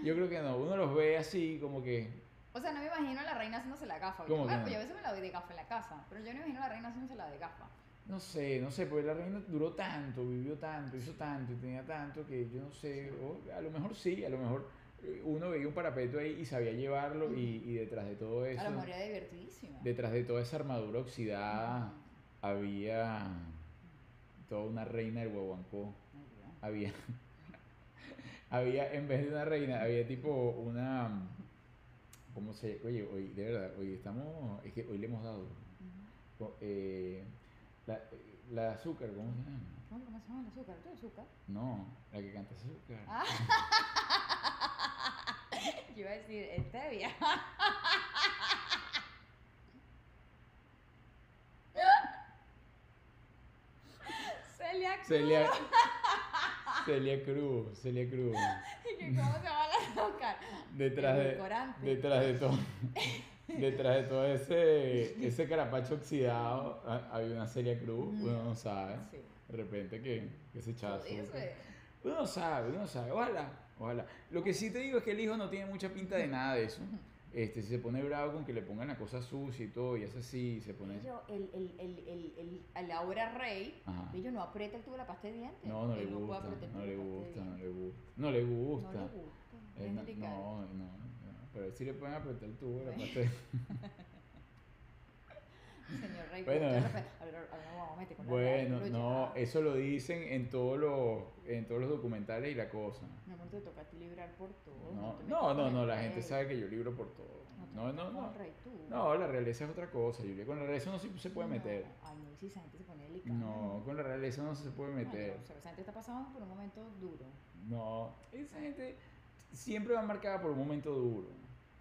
Yo creo que no. Uno los ve así como que, o sea, no me imagino a la reina haciéndose la gafa. ¿Cómo Bueno, que pues no? yo a veces me la doy de gafa en la casa, pero yo no me imagino a la reina haciéndose la de gafa. No sé, no sé, porque la reina duró tanto, vivió tanto, hizo tanto y tenía tanto que yo no sé, o a lo mejor sí, a lo mejor eh, uno veía un parapeto ahí y sabía llevarlo y, y detrás de todo eso, A lo mejor era divertidísimo. detrás de toda esa armadura oxidada había toda una reina del Guaguancó, había, había, en vez de una reina, había tipo una, ¿cómo se? Oye, hoy, de verdad, hoy estamos, es que hoy le hemos dado, eh, la, la azúcar, ¿cómo se llama? ¿Cómo cómo se llama el azúcar? ¿Tú azúcar? No, la que canta azúcar. Ah. Yo iba a decir, stevia. Celia. Celia, Celia Cruz, Celia Cruz. ¿Y ¿Cómo se llama el azúcar? Detrás de, detrás de todo, detrás de todo ese, ese carapacho oxidado, ha- había una Celia Cruz, uno no sabe. Sí. De repente que, que se azúcar. es. Uno no sabe, uno no sabe. Ojalá, ojalá. Lo que sí te digo es que el hijo no tiene mucha pinta de nada de eso. Este, si se pone bravo con que le pongan la cosa sucia y todo, y es así, se pone... Bello, el, el, el, el, la hora rey. Bello no aprieta el tubo de la pasta de dientes. No, no le gusta, no le gusta, no le gusta. No le dientes. gusta. No le gusta. Eh, no, no, no, no, pero sí le pueden apretar el tubo de la pasta de- Señor Rey, Bueno, con eh. mucho respeto. Ahora- ahora nos vamos a meter con la Bueno, radio, no, eso lo dicen en todos los, en todos los documentales y la cosa. Mi amor, te toca a ti librar por todo. No, no, no, la rey. gente sabe que yo libro por todo. No, no, no. rey. No, la realeza es otra cosa, Julia. Con la realeza no se puede meter. Ay, no, si esa gente se pone delicada. No, con la realeza no se puede meter. no, o sea, esa gente está pasando por un momento duro. No, esa gente siempre va marcada por un momento duro.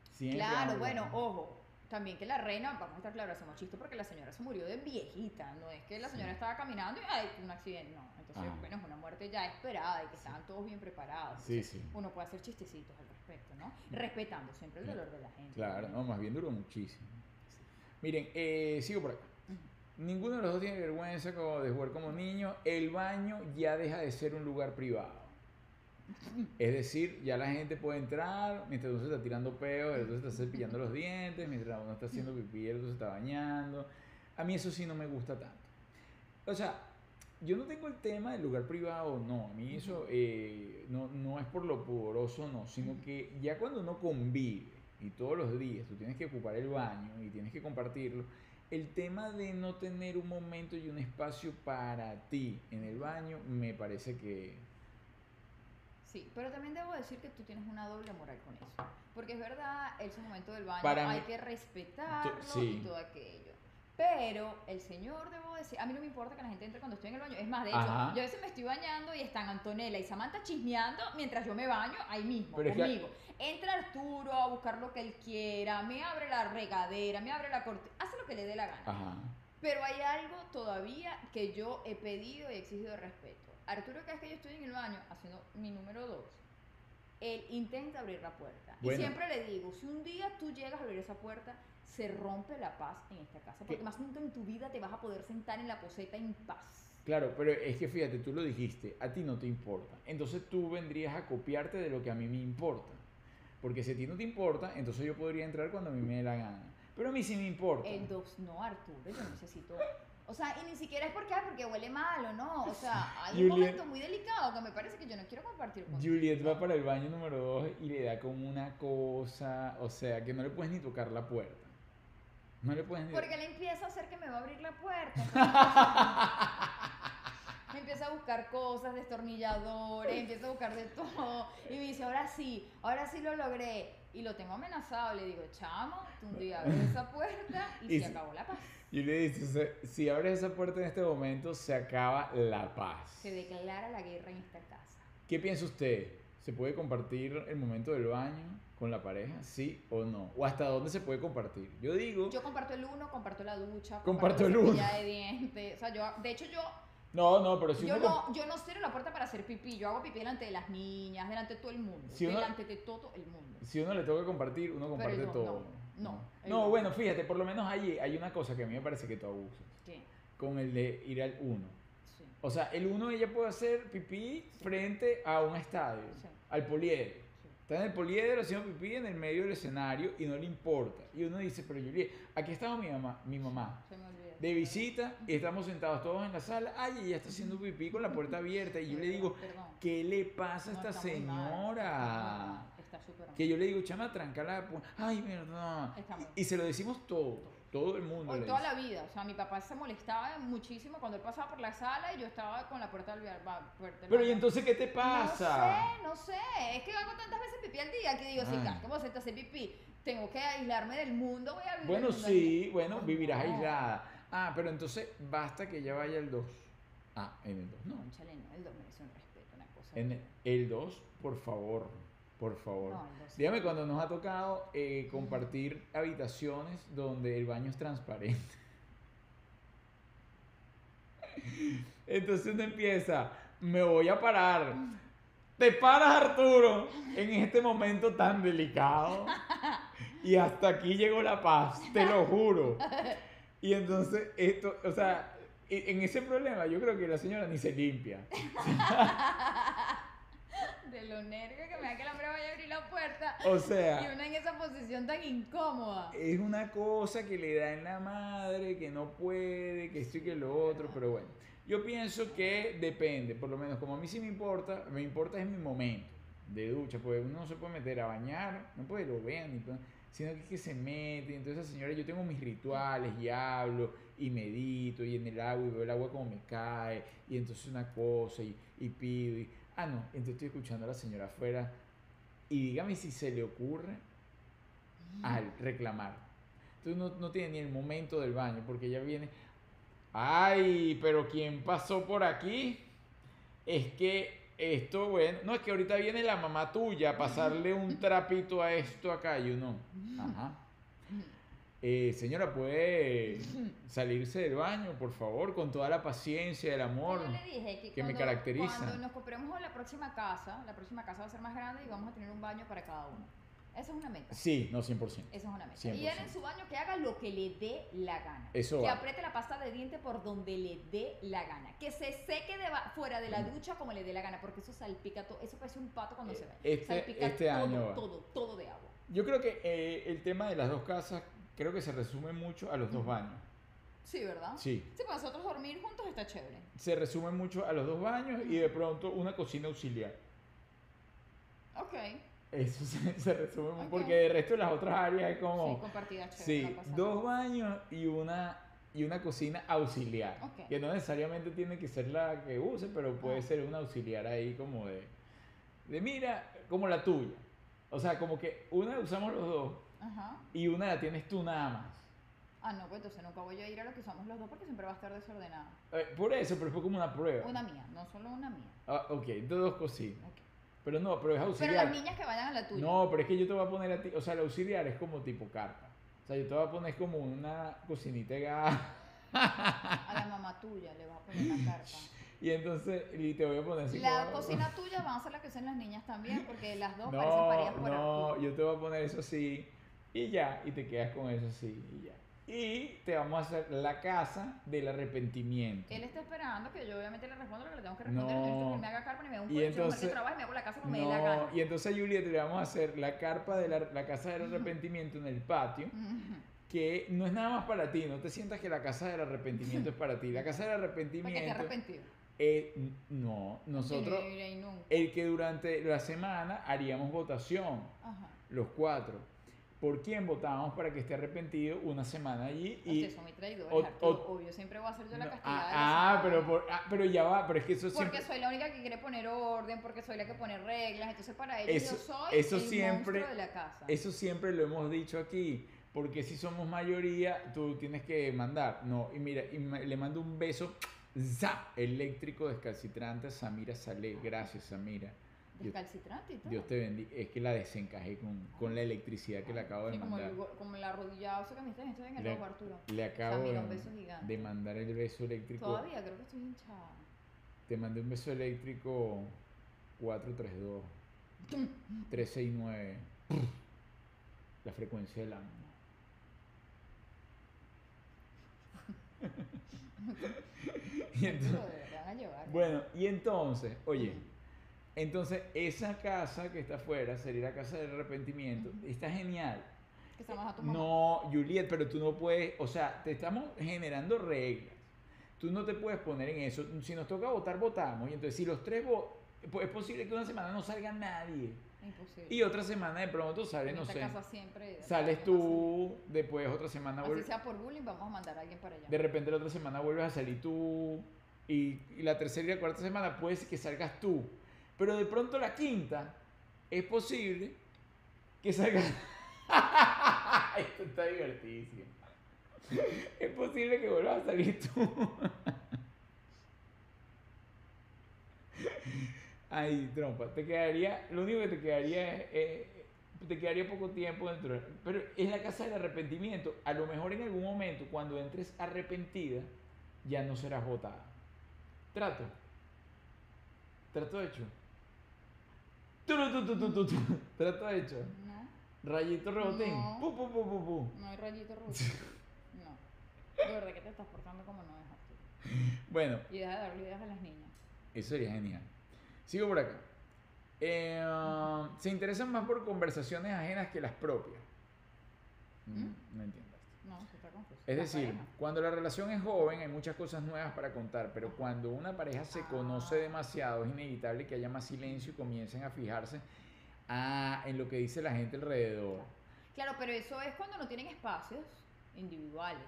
Siempre Claro, bueno, ojo. También que la reina, vamos a estar claros, hacemos chiste porque la señora se murió de viejita. No es que la señora Sí. estaba caminando y ay, un accidente. No, entonces, Ajá. bueno, es una muerte ya esperada y que estaban todos bien preparados. Sí, Entonces, sí. Uno puede hacer chistecitos al respecto, ¿no? Respetando siempre el dolor de la gente. Claro, no, más bien duró muchísimo. Miren, eh, sigo por acá. Ninguno de los dos tiene vergüenza como de jugar como niño. El baño ya deja de ser un lugar privado. Es decir, ya la gente puede entrar mientras uno se está tirando peos, el otro se está cepillando los dientes, mientras uno está haciendo pipí, el otro se está bañando. A mí eso sí no me gusta tanto. O sea, yo no tengo el tema del lugar privado, no. A mí eso eh, no, no es por lo pudoroso, no, sino que ya cuando uno convive y todos los días tú tienes que ocupar el baño y tienes que compartirlo, el tema de no tener un momento y un espacio para ti en el baño me parece que... Sí, pero también debo decir que tú tienes una doble moral con eso. Porque es verdad, ese momento del baño Para hay mí- que respetarlo sí. y todo aquello. Pero el señor, debo decir, a mí no me importa que la gente entre cuando estoy en el baño. Es más, de hecho, Ajá. yo a veces me estoy bañando y están Antonella y Samantha chismeando mientras yo me baño ahí mismo, Pero es que- conmigo. Entra Arturo a buscar lo que él quiera, me abre la regadera, me abre la cortina, hace lo que le dé la gana. Ajá. Pero hay algo todavía que yo he pedido y he exigido respeto. Arturo, cada vez que yo estoy en el baño haciendo mi número dos, él intenta abrir la puerta. Bueno. Y siempre le digo, si un día tú llegas a abrir esa puerta, se rompe la paz en esta casa. Porque ¿Qué? más nunca en tu vida te vas a poder sentar en la poseta en paz. Claro, pero es que fíjate, tú lo dijiste, a ti no te importa. Entonces tú vendrías a copiarte de lo que a mí me importa. Porque si a ti no te importa, entonces yo podría entrar cuando a mí me dé la gana. Pero a mí sí me importa. El dos, no, Arturo, yo necesito... O sea, y ni siquiera es porque, ah, porque huele mal o no. O sea, hay un momento muy delicado que me parece que yo no quiero compartir con Juliet va para el baño número 2 y le da como una cosa, o sea, que no le puedes ni tocar la puerta. No le puedes ni Porque él empieza a hacer que me va a abrir la puerta. Me empieza a buscar cosas, destornilladores, empieza a buscar de todo. Y me dice, ahora sí, ahora sí lo logré. Y lo tengo amenazado. Le digo, chamo, tú un día abres esa puerta y, Y se acabó la paz. Y le dice, "Se- si abres esa puerta en este momento, se acaba la paz. Se declara la guerra en esta casa. ¿Qué piensa usted? ¿Se puede compartir el momento del baño con la pareja? ¿Sí o no? ¿O hasta dónde se puede compartir? Yo digo... Yo comparto el uno, comparto la ducha, Comparto comparto el uno. de dientes. O sea, yo, de hecho, yo, No, no, pero si yo, uno... no, yo no cierro la puerta para hacer pipí. Yo hago pipí delante de las niñas, delante de todo el mundo. Si uno- delante de todo el mundo. Si uno le toca compartir, uno comparte no, todo. no, No, uno. bueno, fíjate, por lo menos hay, hay una cosa que a mí me parece que tú abusas. ¿Qué? Con el de ir al uno. Sí. O sea, el uno ella puede hacer pipí frente a un estadio, Sí. al poliedro. Está en el poliedro haciendo pipí en el medio del escenario y no le importa. Y uno dice, pero Juliet, aquí está mi mamá, mi mamá Se me de visita y estamos sentados todos en la sala. Ay, ella está haciendo pipí con la puerta abierta. Y yo le digo, Perdón. ¿qué le pasa a No, esta señora? Está súper. Que yo le digo, chama, tranca la pu- Ay, verdad. Y se lo decimos todo. Todo el mundo. Hoy toda dice. la vida, o sea, mi papá se molestaba muchísimo cuando él pasaba por la sala y yo estaba con la puerta del del Pero ¿y entonces qué te pasa? No sé, no sé, es que hago tantas veces pipí al día que digo, si Ay. cada que voy a hacer pipí, tengo que aislarme del mundo, voy a vivir Bueno, sí, bueno, vivirás no. aislada. Ah, pero entonces basta que ella vaya el 2. Ah, en el 2, no. Cónchale, no, el dos merece un respeto, una cosa. En el 2, por favor, por favor. No. Dígame cuando nos ha tocado eh, compartir habitaciones donde el baño es transparente. Entonces uno empieza, me voy a parar. Te paras, Arturo, en este momento tan delicado. Y hasta aquí llegó la paz, te lo juro. Y entonces, esto, o sea, e- en ese problema yo creo que la señora ni se limpia. De lo nervio que me da que el hombre vaya a abrir la puerta O sea... y una en esa posición tan incómoda. es una cosa que le da en la madre, que no puede, que esto y que lo otro, pero bueno. Yo pienso que depende, por lo menos como a mí sí me importa, me importa es mi momento de ducha, porque uno no se puede meter a bañar, no puede lo vean, ni sino que, es que se mete, entonces señora, yo tengo mis rituales y hablo y medito y en el agua y veo el agua como me cae, y entonces una cosa y, y pido, y, ah no, entonces estoy escuchando a la señora afuera y dígame si se le ocurre al reclamar. Entonces no, no tiene ni el momento del baño porque ella viene, ay, pero ¿quién pasó por aquí? Es que esto, bueno, no es que ahorita viene la mamá tuya a pasarle un trapito a esto acá y uno, ajá. Eh, señora, ¿puede salirse del baño, por favor, con toda la paciencia, el amor? Yo le dije que, que me cuando- caracteriza. Cuando nos compremos la próxima casa, la próxima casa va a ser más grande y vamos a tener un baño para cada uno. Esa es una meta. Sí, no, 100%. Esa es una meta. Y él 100%. en su baño que haga lo que le dé la gana. Eso que va. apriete la pasta de diente por donde le dé la gana. Que se seque de fuera de la Mm. ducha como le dé la gana. Porque eso salpica todo. Eso parece un pato cuando se va. Este- salpica este todo, año todo, todo de agua. Yo creo que eh, el tema de las dos casas creo que se resume mucho a los dos baños. Sí, ¿verdad? Sí, Sí, para nosotros dormir juntos está chévere. se resume mucho a los dos baños y de pronto una cocina auxiliar. Ok. Eso se, se resume mucho Ok. porque de resto de las otras áreas es Sí, como, compartida chévere. sí, dos baños y una y una cocina auxiliar, Ok. que no necesariamente tiene que ser la que use, pero puede Ah. ser una auxiliar ahí como de, de mira, como la tuya. O sea, como que una usamos los dos Ajá. y una la tienes tú nada más. Ah, no, pues entonces nunca voy a ir a lo que usamos los dos porque siempre va a estar desordenada. Eh, por eso, pero fue como una prueba. Una mía, no solo una mía. Ah, ok, de dos cocinas. Pero no, pero es Pero auxiliar. las niñas que vayan a la tuya. No, pero es que yo te voy a poner a ti, o sea, el auxiliar es como tipo carpa. O sea, yo te voy a poner como una cocinita de gas. A la mamá tuya le vas a poner una carpa. Y entonces, y te voy a poner así La como- cocina tuya va a ser la que usan las niñas también porque las dos parecen No, paridas por no, Arturo. yo te voy a poner eso así y ya, y te quedas con eso así y ya. Y te vamos a hacer la casa del arrepentimiento. Él está esperando que yo obviamente le responda lo que le tengo que responder. No. No necesito que él me haga carpa ni me haga un Y entonces- trabajo y me hago la casa como me dé la gana. Y entonces a Juliet le vamos a hacer la carpa de la, la casa del arrepentimiento en el patio. Que no es nada más para ti, no te sientas que la casa del arrepentimiento es para ti. La casa del Porque te arrepentimiento arrepentido. eh, no, nosotros el que durante la semana haríamos votación, Ajá. los cuatro. ¿Por quién votábamos para que esté arrepentido una semana allí? Y, Ustedes son muy traidores, o- Arturo. o- Obvio, siempre voy a ser yo la No, castigada. la ah, ah, pero, por- ah, pero ya va, pero es que eso Porque siempre... soy la única que quiere poner orden, porque soy la que pone reglas. Entonces, para ellos Eso- yo soy eso el siempre- monstruo de la casa. Eso siempre lo hemos dicho aquí, porque si somos mayoría, tú tienes que mandar. No, y mira, y me- le mando un beso Zap, eléctrico descalcitrante Samira Saleh. Gracias, Samira. Dios, Descalcitrante y todo. Dios te bendiga. Es que la desencajé con, con la electricidad que le acabo de Sí, como, mandar. el, go- como el arrodillazo que me está estoy en el Le- ojo, Arturo. Le acabo de, un beso gigante. de mandar el beso eléctrico. Todavía creo que estoy hinchada. Te mandé un beso eléctrico 432 369. La frecuencia del alma. y entonces, bueno, y entonces, oye, entonces esa casa que está afuera sería la casa del arrepentimiento. Ujú. Está genial. Que se llama tu mamá. No, Juliet, pero tú no puedes, o sea, te estamos generando reglas. Tú no te puedes poner en eso. Si nos toca votar, votamos. Y entonces, si los tres votan, pues es posible que una semana no salga nadie. Imposible. Y otra semana de pronto sale, en no esta sé, casa siempre. sales tú, después otra semana vuelves, sea por bullying, vamos a mandar a alguien para allá. de repente la otra semana vuelves a salir tú, y, y la tercera y la cuarta semana puede que salgas tú. Pero de pronto la quinta, es posible que salgas... Esto está divertidísimo. Es posible que vuelvas a salir tú. Ay, trompa, te quedaría, lo único que te quedaría es, eh, te quedaría poco tiempo dentro, de- pero es la casa del arrepentimiento. A lo mejor en algún momento, cuando entres arrepentida, ya no serás votada. Trato. Trato hecho. Turu, tu, tu, tu, tu, tu. Trato hecho. No, Rayito rebotín. No. Pu, no hay rayito rojo. No. De verdad que te estás portando como no es, Arturo. Bueno, Y deja de darle ideas a las niñas. Eso sería genial. Sigo por acá. Eh, um, se interesan más por conversaciones ajenas que las propias. Mm, ¿Mm? No entiendo. No, se está confuso. Es La decir, pareja. cuando la relación es joven hay muchas cosas nuevas para contar, pero cuando una pareja se conoce Ah. demasiado es inevitable que haya más silencio y comiencen a fijarse ah, en lo que dice la gente alrededor. Claro, pero eso es cuando no tienen espacios individuales.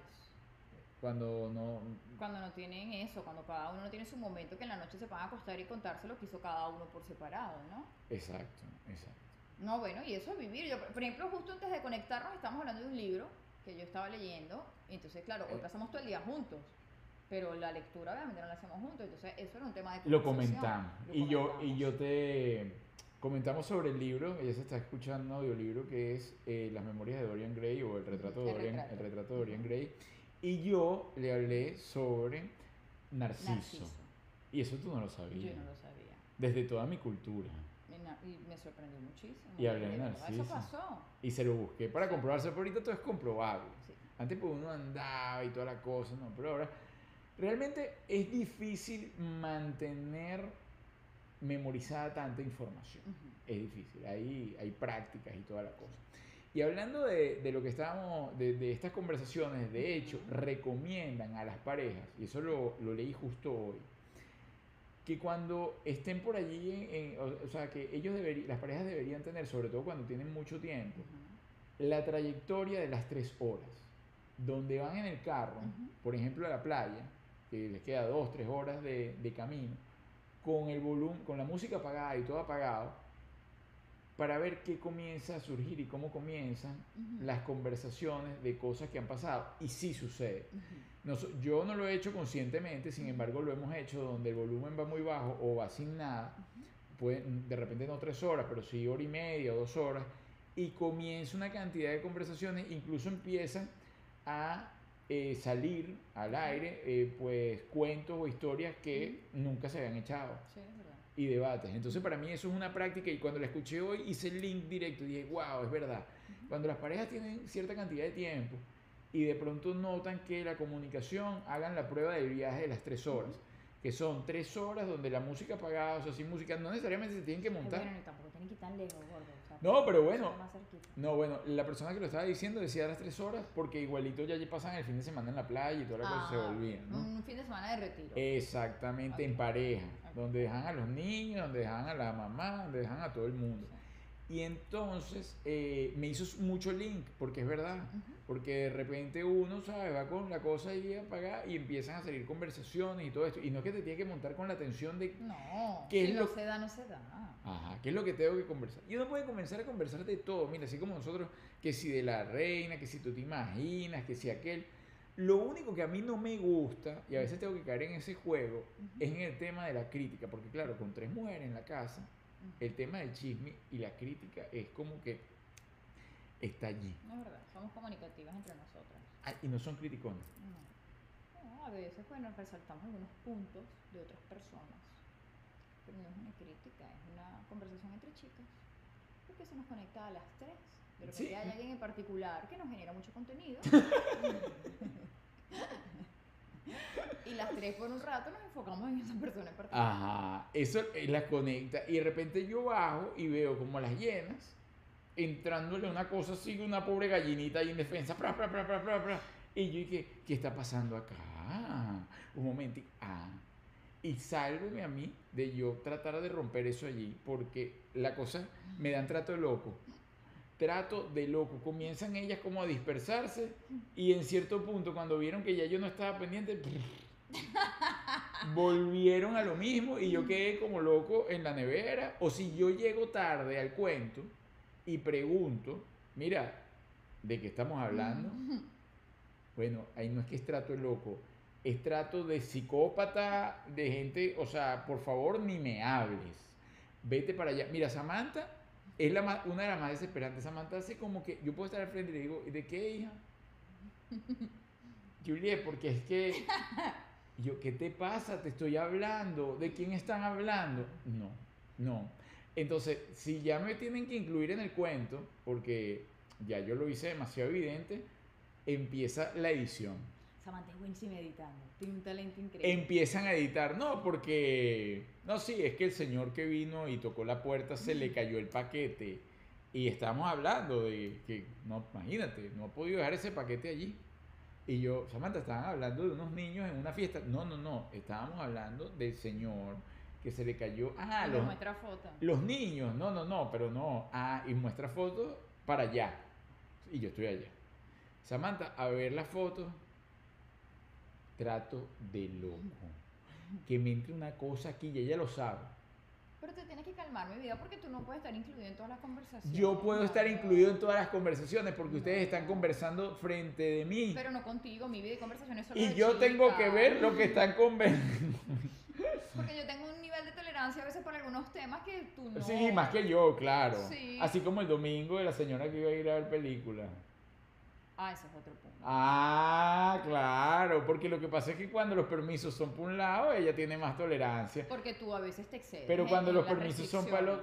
Cuando no... Cuando no tienen eso, cuando cada uno no tiene su momento que en la noche se van a acostar y contarse lo que hizo cada uno por separado, ¿no? Exacto, exacto. No, bueno, y eso es vivir. Yo, por ejemplo, justo antes de conectarnos estamos hablando de un libro que yo estaba leyendo. Entonces, claro, hoy pasamos todo el día juntos. Pero la lectura obviamente no la hacemos juntos. Entonces, eso era un tema de Lo comentamos. Lo y, yo, y comentamos. yo te comentamos sobre el libro, ella se está escuchando un audiolibro que es eh, Las Memorias de Dorian Gray o El Retrato de El Dorian, retrato. el retrato de Dorian Gray. Y yo le hablé sobre Narciso. Narciso. Y eso tú no lo sabías. Yo no lo sabía. Desde toda mi cultura. Y me sorprendió muchísimo. Y hablé de verdad, Eso Narciso. pasó. Y se lo busqué para comprobarse, pero ahorita todo es comprobable. Sí. Antes pues uno andaba y toda la cosa, no, pero ahora realmente es difícil mantener memorizada tanta información. Ujú. Es difícil, hay, hay prácticas y toda la cosa. Y hablando de, de lo que estábamos, de, de estas conversaciones, de hecho, recomiendan a las parejas, y eso lo, lo leí justo hoy, que cuando estén por allí, en- en- o, o sea, que ellos deberían, las parejas deberían tener, sobre todo cuando tienen mucho tiempo, la trayectoria de las tres horas, donde van en el carro, por ejemplo, a la playa, que les queda dos, tres horas de, de camino, con el volumen, con la música apagada y todo apagado, para ver qué comienza a surgir y cómo comienzan Ujú. las conversaciones de cosas que han pasado. Y sí sucede. Ujú. No so- yo no lo he hecho conscientemente, sin embargo lo hemos hecho donde el volumen va muy bajo o va sin nada, puede, de repente no tres horas, pero sí hora y media o dos horas, y comienza una cantidad de conversaciones, incluso empiezan a eh, salir al aire eh, pues cuentos o historias que nunca se habían echado Sí. Y debates. Entonces para mí eso es una práctica y cuando la escuché hoy hice el link directo y dije, wow, es verdad. Cuando las parejas tienen cierta cantidad de tiempo y de pronto notan que la comunicación, hagan la prueba del viaje de las tres horas, que son tres horas donde la música apagada, o sea, sin música, no necesariamente se tienen que montar. Bueno, ni tampoco tienen que ir tan lejos, gordo. No, pero bueno. No, bueno, la persona que lo estaba diciendo decía las tres horas porque igualito ya pasan el fin de semana en la playa y toda la cosa se Ah, volvían, ¿no? Un fin de semana de retiro. Exactamente, en pareja, donde dejan a los niños, donde dejan a la mamá, donde dejan a todo el mundo. Y entonces eh, me hizo mucho link, porque es verdad, porque de repente uno, ¿sabes? Va con la cosa ahí apagada y empiezan a salir conversaciones y todo esto. Y no es que te tienes que montar con la tensión de, No, ¿Qué si es no lo- se da, no se da. ajá, ¿qué es lo que tengo que conversar? Y uno puede comenzar a conversar de todo, mira, así como nosotros, que si de la reina, que si tú te imaginas, que si aquel. Lo único que a mí no me gusta, y a veces tengo que caer en ese juego, es en el tema de la crítica, porque claro, con tres mujeres en la casa, el tema del chisme y la crítica es como que está allí. No es verdad, somos comunicativas entre nosotras. Ah, y no son criticones. No. No, a veces, bueno, resaltamos algunos puntos de otras personas. Pero no es una crítica, es una conversación entre chicas. Porque se nos conecta a las tres. De repente Sí. hay alguien en particular que nos genera mucho contenido. y las tres por un rato nos enfocamos en esa persona en particular. Ajá, eso eh, la conecta y de repente yo bajo y veo como las hienas entrándole una cosa así, una pobre gallinita ahí en defensa, pra, pra, pra, pra, pra, pra. y yo dije, ¿qué está pasando acá? Un momento, ah, y sálveme a mí de yo tratar de romper eso allí, porque la cosa me dan trato de loco. Trato de loco. Comienzan ellas como a dispersarse y en cierto punto cuando vieron que ya yo no estaba pendiente, volvieron a lo mismo y yo quedé como loco en la nevera. O si yo llego tarde al cuento y pregunto, mira, ¿de qué estamos hablando? Bueno, ahí no es que es trato de loco, es trato de psicópata, de gente, o sea, por favor ni me hables. Vete para allá. Mira, Samantha es la más- una de las más desesperantes. Samantha hace como que yo puedo estar al frente y le digo, ¿y de qué, hija? Juliet, porque es que y yo, ¿qué te pasa? Te estoy hablando. ¿De quién están hablando? No, no. Entonces, si ya me tienen que incluir en el cuento, porque ya yo lo hice demasiado evidente, empieza la edición. Samantha buenísima editando. Tiene un talento increíble. Empiezan a editar, no, porque, no, sí, es que el señor que vino y tocó la puerta se le cayó el paquete. Y estábamos hablando de que, no, imagínate, no ha podido dejar ese paquete allí. Y yo, Samantha, estaban hablando de unos niños en una fiesta. No, no, no, estábamos hablando del señor que se le cayó. Ah, Y los, muestra foto. los niños, no, no, no, pero no. Ah, y muestra fotos para allá. Y yo estoy allá. Samantha, a ver la foto. Trato de loco. Que me entre una cosa aquí y ella lo sabe. Pero te tienes que calmar, mi vida, porque tú no puedes estar incluido en todas las conversaciones. Yo puedo estar incluido en todas las conversaciones porque ustedes están conversando frente de mí. Pero no contigo, mi vida y conversaciones solo Y yo tengo que ver lo que están conversando. Porque yo tengo un nivel de tolerancia a veces por algunos temas que tú no. Sí, más que yo, claro. Sí. Así como el domingo de la señora que iba a ir a ver película. Ah, ese es otro punto. Ah, claro, porque lo que pasa es que cuando los permisos son por un lado, ella tiene más tolerancia. Porque tú a veces te excedes. Pero cuando los permisos son para los...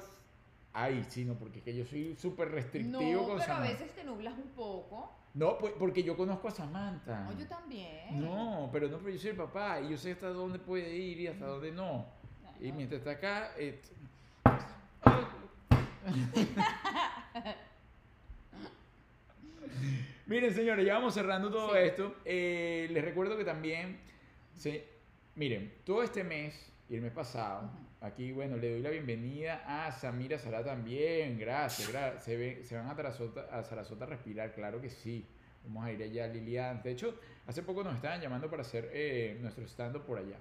Ay, sí, no, porque es que yo soy súper No, restrictivo con pero a veces te nublas un poco. No, pues, porque yo conozco a Samantha. No, yo también. No, pero no, pero yo soy el papá y yo sé hasta dónde puede ir y hasta dónde no. Y mientras está acá... eh, Miren, señores, ya vamos cerrando todo Sí. esto. Eh, les recuerdo que también, se- miren, todo este mes y el mes pasado, aquí, bueno, le doy la bienvenida a Samira Sara también. Gracias, gracias. Se, ve- se van a Sarasota, a Sarasota a respirar, claro que sí. Vamos a ir allá, Lilian. De hecho, hace poco nos estaban llamando para hacer eh, nuestro stand por allá.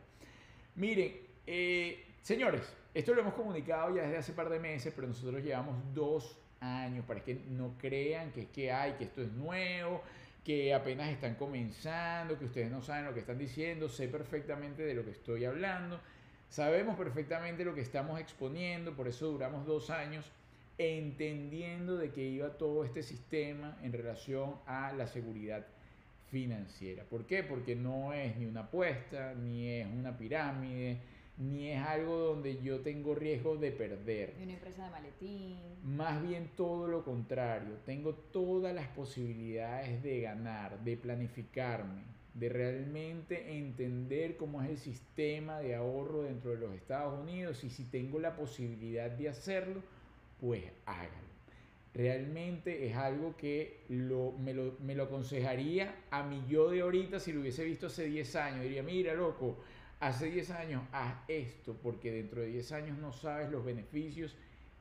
Miren, eh, señores, esto lo hemos comunicado ya desde hace par de meses, pero nosotros llevamos dos años para que no crean que es que hay, que esto es nuevo, que apenas están comenzando, que ustedes no saben lo que están diciendo, sé perfectamente de lo que estoy hablando, sabemos perfectamente lo que estamos exponiendo, por eso duramos dos años entendiendo de qué iba todo este sistema en relación a la seguridad financiera. ¿Por qué? Porque no es ni una apuesta, ni es una pirámide, ni es algo donde yo tengo riesgo de perder. De una empresa de maletín. Más bien todo lo contrario, tengo todas las posibilidades de ganar, de planificarme, de realmente entender cómo es el sistema de ahorro dentro de los Estados Unidos y si tengo la posibilidad de hacerlo, pues hágalo. Realmente es algo que lo, me, lo, me lo aconsejaría a mi yo de ahorita si lo hubiese visto hace 10 años. Diría, mira, loco, hace 10 años haz esto porque dentro de 10 años no sabes los beneficios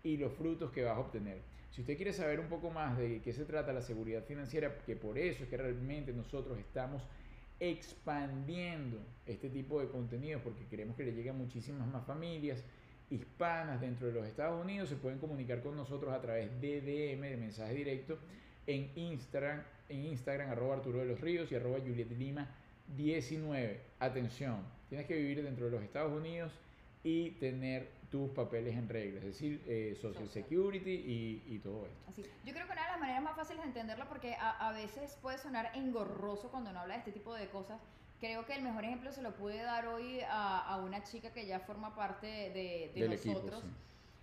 y los frutos que vas a obtener. Si usted quiere saber un poco más de qué se trata la seguridad financiera, que por eso es que realmente nosotros estamos expandiendo este tipo de contenidos porque queremos que le lleguen muchísimas más familias hispanas dentro de los Estados Unidos, se pueden comunicar con nosotros a través de DM, de mensaje directo, en Instagram, en Instagram, arroba Arturo de los Ríos y arroba Juliet Lima 19. Atención, tienes que vivir dentro de los Estados Unidos y tener tus papeles en regla, es decir, eh, Social. Security y, y todo esto. Así. Yo creo que una de las maneras más fáciles de entenderlo, porque a, a veces puede sonar engorroso cuando uno habla de este tipo de cosas, creo que el mejor ejemplo se lo pude dar hoy a, a una chica que ya forma parte de, de nosotros. equipo, sí.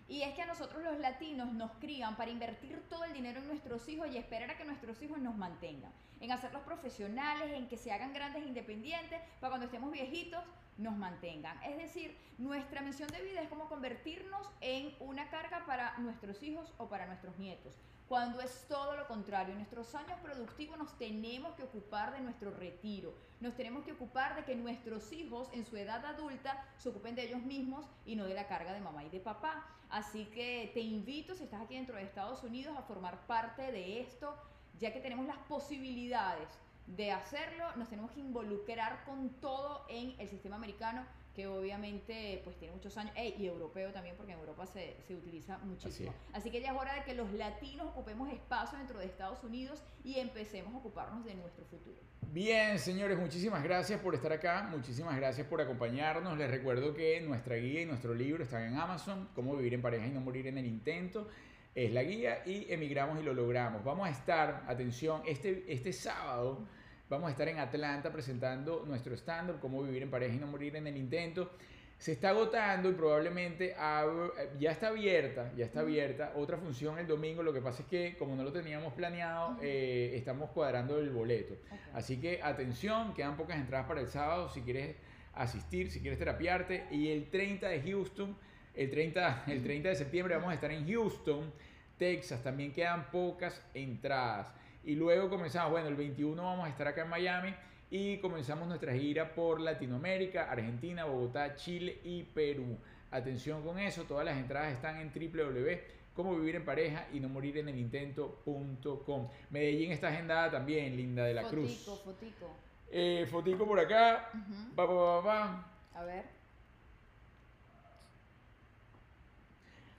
Y es que a nosotros los latinos nos crían para invertir todo el dinero en nuestros hijos y esperar a que nuestros hijos nos mantengan. En hacerlos profesionales, en que se hagan grandes e independientes, para cuando estemos viejitos nos mantengan. Es decir, nuestra misión de vida es como convertirnos en una carga para nuestros hijos o para nuestros nietos. Cuando es todo lo contrario, en nuestros años productivos nos tenemos que ocupar de nuestro retiro, nos tenemos que ocupar de que nuestros hijos en su edad adulta se ocupen de ellos mismos y no de la carga de mamá y de papá. Así que te invito, si estás aquí dentro de Estados Unidos, a formar parte de esto, ya que tenemos las posibilidades de hacerlo, nos tenemos que involucrar con todo en el sistema americano que obviamente pues tiene muchos años, ey, y europeo también, porque en Europa se, se utiliza muchísimo. es. Así que ya es hora de que los latinos ocupemos espacio dentro de Estados Unidos y empecemos a ocuparnos de nuestro futuro. Bien, señores, muchísimas gracias por estar acá, muchísimas gracias por acompañarnos. Les recuerdo que nuestra guía y nuestro libro están en Amazon, Cómo vivir en pareja y no morir en el intento. Es la guía y emigramos y lo logramos. Vamos a estar, atención, este, este sábado vamos a estar en Atlanta presentando nuestro stand-up, Cómo vivir en pareja y no morir en el intento. Se está agotando y probablemente ab- ya está abierta, ya está abierta otra función el domingo. Lo que pasa es que como no lo teníamos planeado, eh, estamos cuadrando el boleto. Así que atención, quedan pocas entradas para el sábado si quieres asistir, si quieres terapiarte. Y el 30 de Houston, el 30, el 30 de septiembre vamos a estar en Houston, Texas. También quedan pocas entradas. Y luego comenzamos, bueno, el 21 vamos a estar acá en Miami y comenzamos nuestra gira por Latinoamérica, Argentina, Bogotá, Chile y Perú. Atención con eso, todas las entradas están en www.cómo vivir en pareja y no morir en el intento.com. Medellín está agendada también, Linda de la Cruz. Fotico, fotico. Eh, fotico por acá. Ujú. Pa, pa, pa, pa. A ver.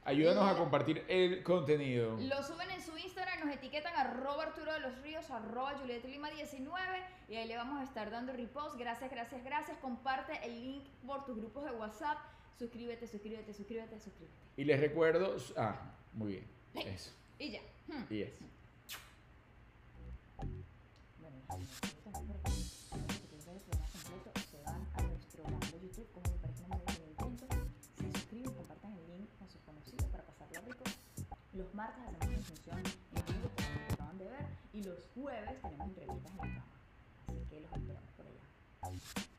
Ayúdanos a compartir el contenido. Lo suben en su Instagram, nos etiquetan arroba Arturo de los Ríos, arroba Julieta Lima 19 y ahí le vamos a estar dando repost. Gracias, gracias, gracias. Comparte el link por tus grupos de WhatsApp. Suscríbete, suscríbete, suscríbete, suscríbete. Y les recuerdo. Ah, muy bien. Eso. Y ya. Hmm. Y es. Bueno, también por aquí, si quieren ver el programa completo, se van a nuestro canal de YouTube, como me parece una manera de intento. Se suscriben, compartan el link con sus conocidos para pasarla rico. Los martes hacemos transmisión en y los jueves tenemos entrevistas en la cama. Así que los esperamos por allá.